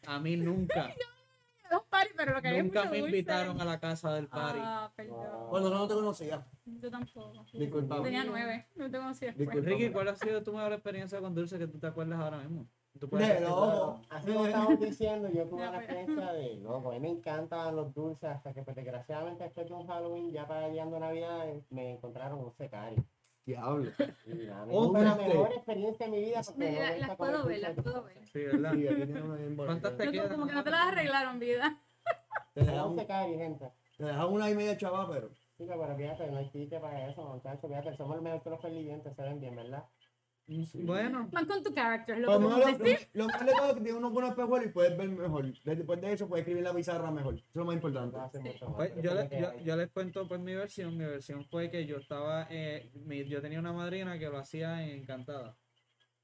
Speaker 2: A mí nunca,
Speaker 1: Dos party, pero lo que había
Speaker 2: nunca me
Speaker 1: dulce.
Speaker 2: invitaron a la casa del party.
Speaker 1: Ah, perdón.
Speaker 3: Bueno, no te conocía.
Speaker 1: Yo tampoco.
Speaker 3: Disculpa.
Speaker 1: Tenía nueve, no te conocí después.
Speaker 3: Disculpa.
Speaker 2: Ricky, ¿cuál ha sido tu mejor experiencia con dulce que tú te acuerdas ahora mismo? ¿Tú puedes
Speaker 3: De
Speaker 2: decir?
Speaker 3: loco.
Speaker 4: Así como estamos diciendo, yo tuve la experiencia de, loco, a mí me encantan los dulces, hasta que pues, desgraciadamente después de un Halloween, ya para llegando Navidad, me encontraron un secario.
Speaker 3: Diablo.
Speaker 4: Me
Speaker 3: Un
Speaker 4: fue la
Speaker 3: dulce.
Speaker 4: mejor experiencia de mi vida porque no
Speaker 1: las puedo ver, las puedo ver.
Speaker 2: Sí, ¿verdad?
Speaker 3: Sí.
Speaker 2: ¿Cuántas te quedan?
Speaker 1: como que no te las arreglaron, vida.
Speaker 3: Te dejan
Speaker 4: un secario, gente.
Speaker 3: te dejan una y media chava, pero.
Speaker 4: Chica, pero fíjate, no hay chiste para eso, muchachos. Fíjate, somos los mejores que los perdientes, se ven bien, ¿verdad?
Speaker 2: Bueno,
Speaker 1: Van con tu character, lo
Speaker 3: Pues
Speaker 1: a
Speaker 3: lo,
Speaker 1: decir.
Speaker 3: lo más de todo es que tiene unos buenos espejuelos y puedes ver mejor. Después de eso puedes escribir la pizarra mejor. Eso es lo más importante.
Speaker 2: Pues, yo, le-
Speaker 4: me
Speaker 2: yo, les cuento pues mi versión. Mi versión fue que yo estaba, eh, mi- yo tenía una madrina que lo hacía en Encantada.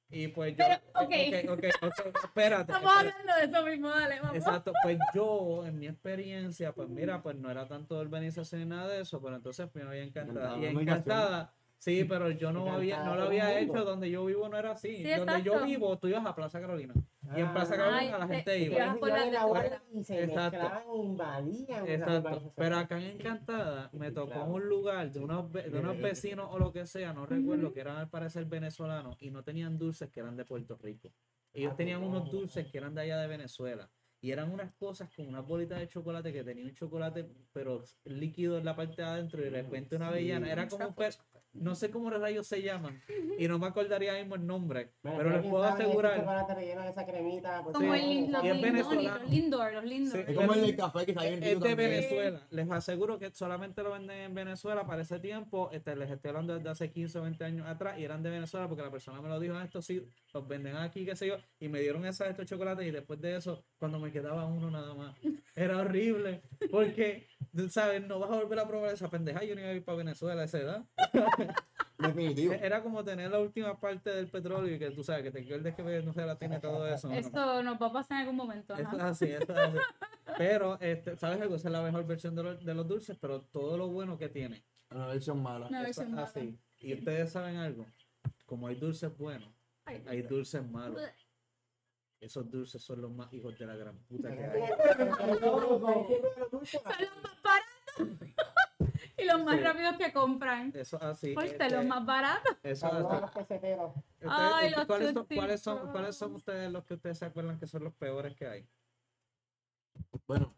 Speaker 2: Y pues yo,
Speaker 1: Pero,
Speaker 2: ok, ok, ok, espérate.
Speaker 1: Estamos
Speaker 2: espérate.
Speaker 1: hablando de eso mismo, dale, vamos.
Speaker 2: Exacto, pues yo en mi experiencia, pues mira, pues no era tanto de urbanización ni nada de eso, pero entonces fui a encantada. Y
Speaker 3: Encantada, no hay
Speaker 2: encantada, sí, pero yo no había, no lo había hecho donde yo vivo no era así.
Speaker 1: Sí,
Speaker 2: donde yo vivo, tú ibas a Plaza Carolina. Y en Plaza. Carolina
Speaker 1: Ay,
Speaker 2: la
Speaker 1: te-
Speaker 2: gente
Speaker 1: te
Speaker 2: iba.
Speaker 1: ibas por la
Speaker 4: la y se
Speaker 2: Exacto.
Speaker 4: mezclaban, invadían.
Speaker 2: Exacto, pero acá en Encantada me tocó
Speaker 4: Claro.
Speaker 2: un lugar de unos, ve- de unos vecinos o lo que sea, no recuerdo, que eran al parecer venezolanos y no tenían dulces que eran de Puerto Rico. Ellos
Speaker 4: Ah,
Speaker 2: tenían
Speaker 4: pues,
Speaker 2: unos
Speaker 4: no.
Speaker 2: dulces que eran de allá de Venezuela y eran unas cosas con unas bolitas de chocolate que tenían un chocolate pero líquido en la parte de adentro y de repente una avellana. Era como un per- no sé cómo rayos se llaman y no me acordaría mismo el nombre,
Speaker 4: Bueno,
Speaker 2: pero les
Speaker 4: ¿quién
Speaker 2: puedo asegurar.
Speaker 4: chocolate relleno de esa cremita? Pues,
Speaker 1: Como
Speaker 4: sí,
Speaker 1: el, los
Speaker 2: es venezolano.
Speaker 1: los lindor, los lindor.
Speaker 2: Sí,
Speaker 3: Es como el café que está bien
Speaker 2: Es
Speaker 3: rico
Speaker 2: de
Speaker 3: también.
Speaker 2: Venezuela. Les aseguro que solamente lo venden en Venezuela para ese tiempo. Este, les estoy hablando desde hace 15 o 20 años atrás y eran de Venezuela porque la persona me lo dijo, "Ah, estos sí, los venden aquí, qué sé yo. Y me dieron esas, estos chocolates y después de eso, cuando me quedaba uno nada más, era horrible. Porque, tú sabes, no vas a volver a probar esa pendeja. Yo no iba a ir para Venezuela a esa edad.
Speaker 3: Definitivo.
Speaker 2: Era como tener la última parte del petróleo y que tú sabes, que te acuerdes que Venezuela tiene todo eso. ¿no?
Speaker 1: Esto nos va a pasar en algún momento.
Speaker 2: Eso es así, eso es así. Pero, este, ¿sabes algo? Esa es la mejor versión de, los- de los dulces, pero todo lo bueno que tiene.
Speaker 3: Una versión mala.
Speaker 1: Una versión mala.
Speaker 2: así. Y ustedes saben algo. Como hay dulces buenos,
Speaker 1: Ay,
Speaker 2: hay dulces malos. Esos dulces son los más hijos de la gran puta que hay.
Speaker 1: Son los más baratos. y los más
Speaker 2: Sí.
Speaker 1: rápidos que compran.
Speaker 2: Eso es así.
Speaker 1: Porque
Speaker 2: este,
Speaker 1: los más baratos.
Speaker 2: eso así.
Speaker 1: Ay, los
Speaker 2: ¿cuáles, son, cuáles, son,
Speaker 1: Pops.
Speaker 2: ¿Cuáles son ustedes los que ustedes se acuerdan que son los peores que hay?
Speaker 3: Bueno,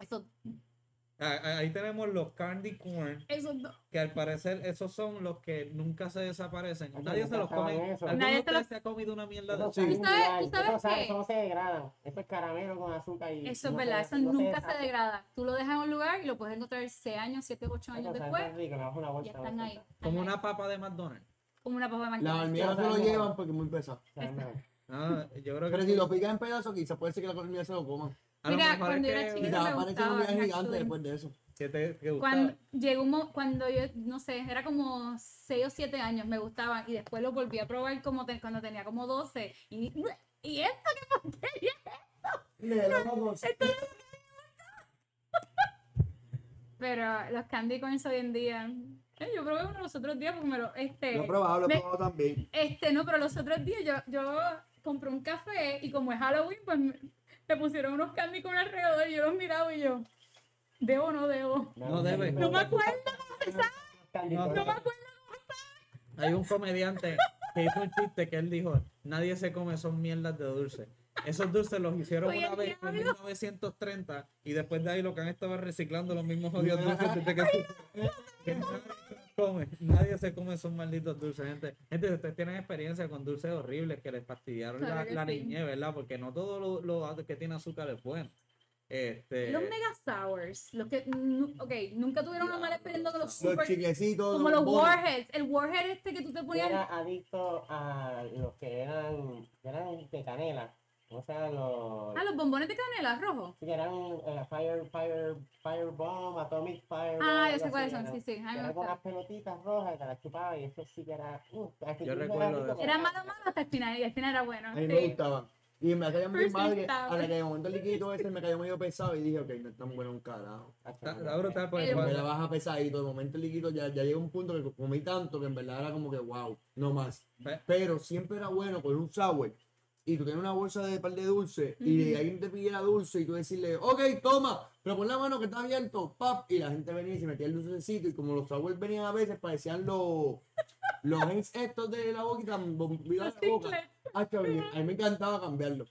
Speaker 2: Ahí tenemos los candy corn,
Speaker 1: esos dos.
Speaker 2: que al parecer esos son los que nunca se desaparecen. Nadie se los come.
Speaker 4: eso.
Speaker 2: ¿Alguno
Speaker 1: Nadie se
Speaker 2: ustedes
Speaker 1: los-
Speaker 2: se ha comido una mierda de
Speaker 3: Sí.
Speaker 4: son
Speaker 1: ¿Tú sabes- tú sabes qué?
Speaker 4: cómo se degradan. Eso es caramelo con azúcar y.
Speaker 1: Eso es
Speaker 4: no
Speaker 1: verdad, eso
Speaker 4: no
Speaker 1: nunca se degrada. Tú lo dejas en un lugar y lo puedes encontrar 6 años, 7, 8
Speaker 4: Ay,
Speaker 1: años
Speaker 4: pero
Speaker 1: después.
Speaker 4: rico, una
Speaker 1: están ahí.
Speaker 2: Como una papa de McDonald's.
Speaker 1: Como una papa de McDonald's.
Speaker 3: hormigas se lo llevan porque es muy pesado.
Speaker 2: Ah, yo creo
Speaker 3: Pero
Speaker 2: que
Speaker 3: si lo pican en pedazos, quizás puede ser que la hormiga se lo coman.
Speaker 1: Mira, cuando
Speaker 2: es
Speaker 1: yo era
Speaker 2: que-
Speaker 1: chiquita me
Speaker 3: una
Speaker 1: gustaba,
Speaker 3: hormiga gigante después de eso.
Speaker 2: que te gustaba.
Speaker 1: Cuando llegó un cuando yo, no sé, era como 6 o 7 años, me gustaban. Y después lo volví a probar como te- cuando tenía como 12. Y, y esto qué porquería.
Speaker 3: Le damos-
Speaker 1: Pero los candy corns hoy en día. eh, yo probé uno los otros días porque me lo. Este,
Speaker 3: Lo he probado, lo he probado también.
Speaker 1: Este, no, pero los otros días yo, yo compré un café y como es Halloween, pues me, me pusieron unos candy con alrededor y yo los miraba y yo, ¿debo o no debo?
Speaker 2: No debe.
Speaker 1: No me acuerdo cómo
Speaker 4: Candy
Speaker 2: No,
Speaker 1: no me acuerdo.
Speaker 2: Hay un comediante que hizo un chiste que él dijo, nadie se come son mierdas de dulce. Esos dulces los hicieron
Speaker 1: Oye,
Speaker 2: una vez en
Speaker 1: diablo.
Speaker 2: 1930 y después de ahí lo que han estado es reciclando los mismos odios dulces desde que, que nadie se los come. Nadie se come esos malditos dulces, gente. Gente, ustedes tienen experiencia con dulces horribles que les fastidiaron
Speaker 1: Claro
Speaker 2: la, la
Speaker 1: sí.
Speaker 2: niñez, ¿verdad? Porque no todo lo, lo que tiene azúcar es bueno. Este,
Speaker 1: Los mega sours, los que, ok, nunca tuvieron una mala experiencia con los
Speaker 3: Los
Speaker 1: super,
Speaker 3: chiquecitos.
Speaker 1: como los warheads, el warhead este que tú te
Speaker 4: Yo
Speaker 1: ponías,
Speaker 4: era adicto a los que eran, que eran de canela. O sea, los.
Speaker 1: ah, los bombones de canela rojos.
Speaker 4: Sí, que eran eh, Fire, Fire, Fire Bomb, Atomic Fire
Speaker 1: Ah, yo sé cuáles son, sí, sí, a
Speaker 4: Que eran con unas pelotitas rojas y te las chupaba y eso sí que era. Uh,
Speaker 2: Yo
Speaker 4: que
Speaker 2: recuerdo eso.
Speaker 1: Era malo malo hasta el final y el final era bueno.
Speaker 3: A mí
Speaker 1: sí.
Speaker 3: me gustaban. Y me caía muy mal que
Speaker 1: estaba.
Speaker 3: hasta que de momento el liquidito ese me cayó medio pesado y dije, ok, no es tan bueno un carajo.
Speaker 2: está, está brutal porque
Speaker 1: El-
Speaker 3: Me la baja pesadito, de momento el líquido ya, ya llega un punto que comí tanto que en verdad era como que wow, no más. Pero siempre era bueno con un sour y tú tienes una bolsa de par de dulce y
Speaker 1: Ujú.
Speaker 3: alguien te pidiera dulce y tú decirle, ok, toma, pero pon la mano que está abierto, pap, y la gente venía y se metía el dulcecito y como los sours venían a veces parecían los los estos de la boquita, bombillos
Speaker 1: Los
Speaker 3: de la boca. Ah, chaval, a mí me encantaba cambiarlo.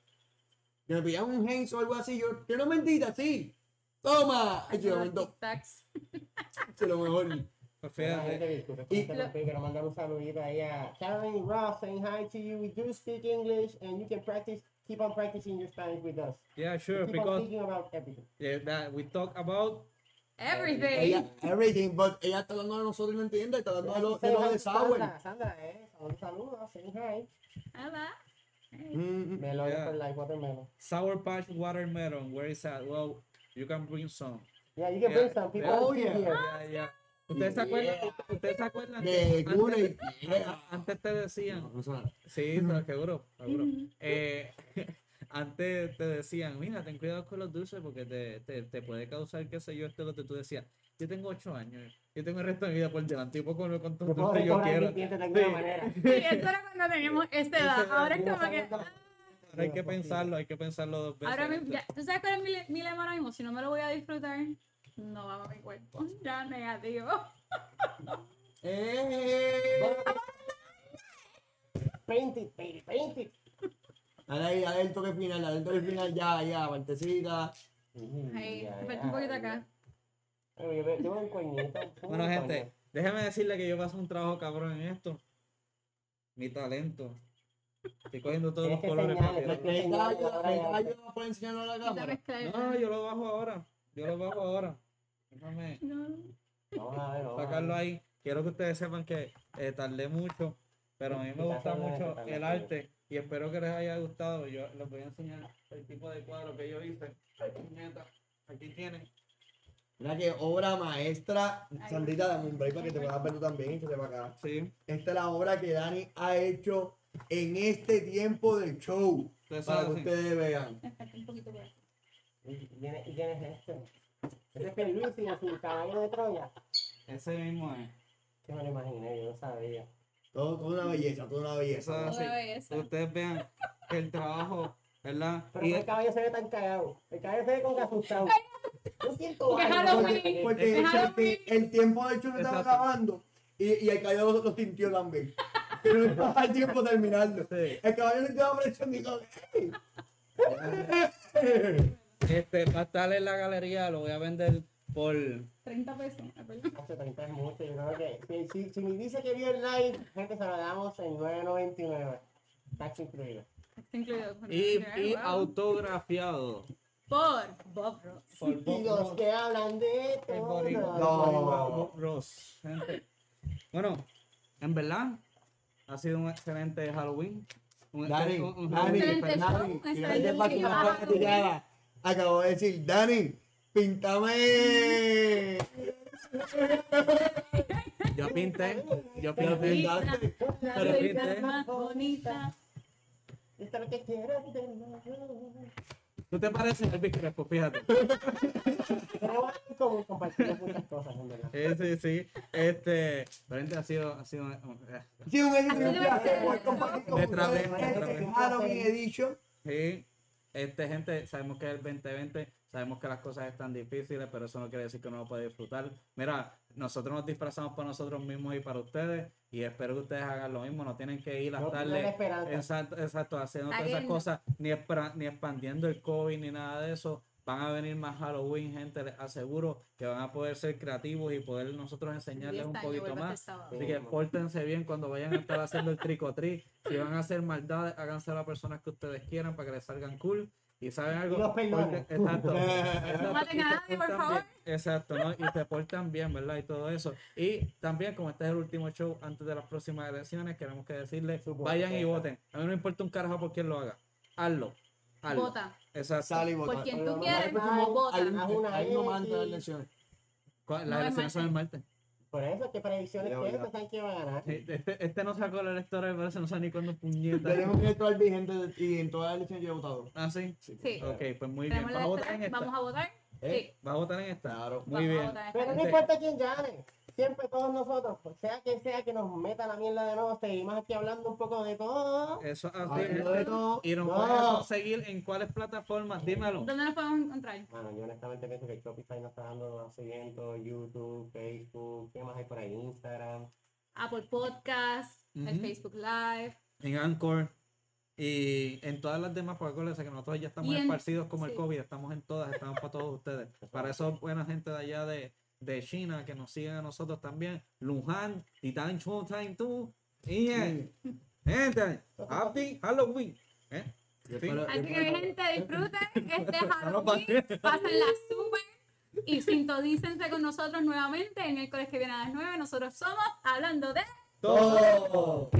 Speaker 3: Que me pillaban un Heinz o algo así, yo, quiero mentira, sí. Toma. Ay, se lo mejor.
Speaker 2: Pues
Speaker 4: Mira,
Speaker 2: fíjate,
Speaker 4: gente, disculpe,
Speaker 3: Y-
Speaker 4: como interrumpí, quiero mandar un saludito ahí a Karen Ross saying hi to you. We do speak English and you can practice, keep on practicing your Spanish with us.
Speaker 2: yeah, sure,
Speaker 4: keep on
Speaker 2: because
Speaker 4: speaking about everything.
Speaker 2: eh, that we talk about
Speaker 1: Everything.
Speaker 3: Ella, everything, but ella está hablando de nosotros y no entiende, está hablando de lo de, lo de sour.
Speaker 4: Sandra, Sandra, eh, un saludo. Say hi.
Speaker 1: Hola.
Speaker 3: Mm,
Speaker 4: Melon
Speaker 2: Yeah.
Speaker 4: for life, watermelon.
Speaker 2: Sour Patch Watermelon, where is that? Well, you can bring some.
Speaker 4: Yeah, you can
Speaker 2: Yeah,
Speaker 4: bring some people
Speaker 2: yeah.
Speaker 3: Oh, yeah.
Speaker 4: here.
Speaker 2: Yeah, yeah. ¿Ustedes se acuerdan? ¿Ustedes se acuerdan? que
Speaker 3: De
Speaker 2: antes- Antes te decían,
Speaker 3: No, no suena.
Speaker 2: sí, no, seguro, seguro. Eh, antes te decían, mira, ten cuidado con los dulces porque te, te, te puede causar, qué sé yo, esto lo que tú decías. Yo tengo ocho años, yo tengo el resto de mi vida por delante y puedo cuantos
Speaker 4: Yo puedo
Speaker 2: dulces yo quiero. Sí.
Speaker 1: Sí, eso era cuando teníamos esta edad. Ahora es como que.
Speaker 2: Ahora hay que pensarlo, hay que pensarlo dos veces.
Speaker 1: Ahora ya, ¿tú sabes cuál es mi, mi lema ahora mismo? Si no me lo voy a disfrutar, no va a mi cuerpo. Ya negativo.
Speaker 3: Eh.
Speaker 4: Paint it, baby, paint it.
Speaker 3: Dale ahí, dale el toque final, dale el toque final, ya, ya, partecita.
Speaker 1: Ahí,
Speaker 4: ya,
Speaker 1: un poquito acá.
Speaker 4: Tengo un coñito.
Speaker 2: Bueno, gente, déjame decirle que yo paso un trabajo cabrón en esto. Mi talento. Estoy cogiendo todos los colores
Speaker 3: ¿Me
Speaker 4: que
Speaker 3: ayuda por enseñarlo a la cámara?
Speaker 2: No, yo lo bajo ahora. Yo lo bajo ahora. Déjame
Speaker 1: No.
Speaker 4: Vamos a ver, vamos a
Speaker 2: sacarlo
Speaker 4: ver.
Speaker 2: ahí. Quiero que ustedes sepan que eh, tardé mucho, pero a mí me gusta mucho el arte y espero que les haya gustado. Yo les voy a enseñar el tipo de cuadro que yo hice. Aquí tienen.
Speaker 3: Mira que obra maestra. Sandrita, dame un break para que te puedas ver tú también y que te va acá.
Speaker 2: Sí.
Speaker 3: Esta es la obra que Dani ha hecho en este tiempo del show. Para que ustedes vean.
Speaker 4: ¿Y quién es- y es? Ese es el Luis y su caballo de Troya.
Speaker 2: Ese mismo es.
Speaker 4: Que me lo imaginé, yo no sabía.
Speaker 3: Todo, toda una belleza, toda una belleza.
Speaker 1: Toda belleza.
Speaker 2: Ustedes vean el trabajo, ¿verdad?
Speaker 4: Pero
Speaker 2: Y-
Speaker 4: el caballo se ve tan cagado. El caballo se ve como que asustado. Yo siento
Speaker 1: Porque
Speaker 4: algo.
Speaker 1: Halloween.
Speaker 3: Porque, porque
Speaker 1: Déjalo
Speaker 3: porque el tiempo del show se estaba acabando y, y el caballo lo, lo sintió también. Pero no estaba el tiempo de terminarlo.
Speaker 2: Sí.
Speaker 3: El caballo se quedó presión y dijo, "Ey".
Speaker 2: Este, va a estar en la galería, lo voy a vender por
Speaker 1: 30 pesos. Ah, perdón.
Speaker 4: Hace 30 es mucho, yo creo que si, si, me dice que vio el live, gente se lo damos en 9.99. Tax incluido.
Speaker 1: Está incluido.
Speaker 2: y, y
Speaker 1: Wow.
Speaker 2: autografiado
Speaker 1: Por Bob Ross.
Speaker 2: por
Speaker 4: Y
Speaker 2: Bob
Speaker 4: los
Speaker 2: Ross,
Speaker 4: que hablan de todo.
Speaker 3: No.
Speaker 2: Bob Ross, gente. Bueno, en verdad ha sido un excelente Halloween. Un,
Speaker 3: Dani,
Speaker 2: un- un diferente.
Speaker 1: show,
Speaker 3: Acabo de decir, Dani, píntame.
Speaker 2: Yo pinté, yo
Speaker 3: Pero
Speaker 2: pinté.
Speaker 3: pintaste.
Speaker 1: La
Speaker 2: Pero
Speaker 1: risa
Speaker 2: fíjate.
Speaker 1: más bonita.
Speaker 4: Esto es lo que yo.
Speaker 2: ¿Tú te pareces Crespo? Fíjate.
Speaker 4: Pero común compartimos muchas cosas, en verdad.
Speaker 2: Sí, sí, sí. Este, pero gente, ha sido, ha sido, eh,
Speaker 3: Sí, un
Speaker 2: letra
Speaker 3: este
Speaker 2: B.
Speaker 3: Halloween Edition.
Speaker 2: Sí, este gente, sabemos que es el 2020, sabemos que las cosas están difíciles, pero eso no quiere decir que no lo puede disfrutar. Mira, nosotros nos disfrazamos para nosotros mismos y para ustedes, y espero que ustedes hagan lo mismo, no tienen que ir a
Speaker 4: No
Speaker 2: estarle,
Speaker 4: esperanza.
Speaker 2: exacto, exacto, haciendo todas esas cosas, ni, ni expandiendo el COVID, ni nada de eso. Van a venir más Halloween, gente, les aseguro que van a poder ser creativos y poder nosotros enseñarles un
Speaker 1: 10 años,
Speaker 2: poquito más. Así que pórtense bien cuando vayan a estar haciendo el tricotri. Si van a hacer maldades, háganse a las personas que ustedes quieran para que les salgan cool. Y saben algo.
Speaker 4: Los
Speaker 2: Exacto. exacto,
Speaker 1: maten
Speaker 2: y
Speaker 1: a
Speaker 2: se
Speaker 1: nadie, por
Speaker 2: portan
Speaker 1: favor.
Speaker 2: bien, Exacto, ¿no? Y se portan bien, ¿verdad? Y todo eso. Y también, como este es el último show antes de las próximas elecciones, queremos que decirles, vayan y voten. A mí no me importa un carajo por quién lo haga. Hazlo. Hazlo.
Speaker 1: Vota.
Speaker 2: Exacto.
Speaker 3: Sale y vota.
Speaker 1: Por quien
Speaker 4: Pero
Speaker 1: tú
Speaker 4: no
Speaker 1: quieres,
Speaker 4: hay-
Speaker 1: vota.
Speaker 3: Hay un-
Speaker 4: una
Speaker 3: hay de elecciones.
Speaker 2: ¿Cuál-
Speaker 1: No,
Speaker 2: Las
Speaker 1: es
Speaker 2: elecciones son el martes.
Speaker 4: Por eso, ¿qué predicciones tienes? Pensaban que iba a ganar.
Speaker 2: Sí, Este, este no sacó la electoral, pero ese no sabe ni cuándo puñeta.
Speaker 3: Tenemos que electoral vigente y en todas las elecciones yo he votado.
Speaker 2: Ah, sí.
Speaker 1: Sí.
Speaker 2: Ok, pues muy bien. ¿Vas a votar en esta?
Speaker 1: Vamos a votar.
Speaker 3: ¿Eh?
Speaker 1: Sí.
Speaker 2: ¿Vas a votar en esta?
Speaker 3: Claro.
Speaker 2: Muy bien.
Speaker 4: Pero no
Speaker 1: esta.
Speaker 4: importa quién gane. Siempre todos nosotros, pues, sea quien sea que nos meta la mierda de nuevo, seguimos aquí hablando un poco de todo.
Speaker 2: Eso.
Speaker 3: Hablando de todo.
Speaker 2: Y nos
Speaker 4: No.
Speaker 2: pueden conseguir en cuáles plataformas, dímelo.
Speaker 1: ¿Dónde nos podemos encontrar?
Speaker 4: Bueno, yo honestamente pienso que Shopify nos está dando seguimiento, YouTube, Facebook, ¿qué más hay por ahí? Instagram.
Speaker 1: Apple Podcast, el. Facebook Live.
Speaker 2: En Anchor. Y en todas las demás, porque acuérdense que nosotros ya estamos
Speaker 1: en-
Speaker 2: esparcidos como el. COVID, estamos en todas, estamos para todos ustedes. Para eso buena gente de allá de, de China que nos siguen a nosotros también. Luhan, Titan Showtime 2. Y eh, gente, Happy Halloween. ¿Eh?
Speaker 3: Espero-
Speaker 1: Así que gente, disfruten este Halloween,
Speaker 2: pa-
Speaker 1: pásenla súper y sintonícense con nosotros nuevamente el miércoles que viene a las 9. Nosotros somos Hablando de...
Speaker 3: Todo.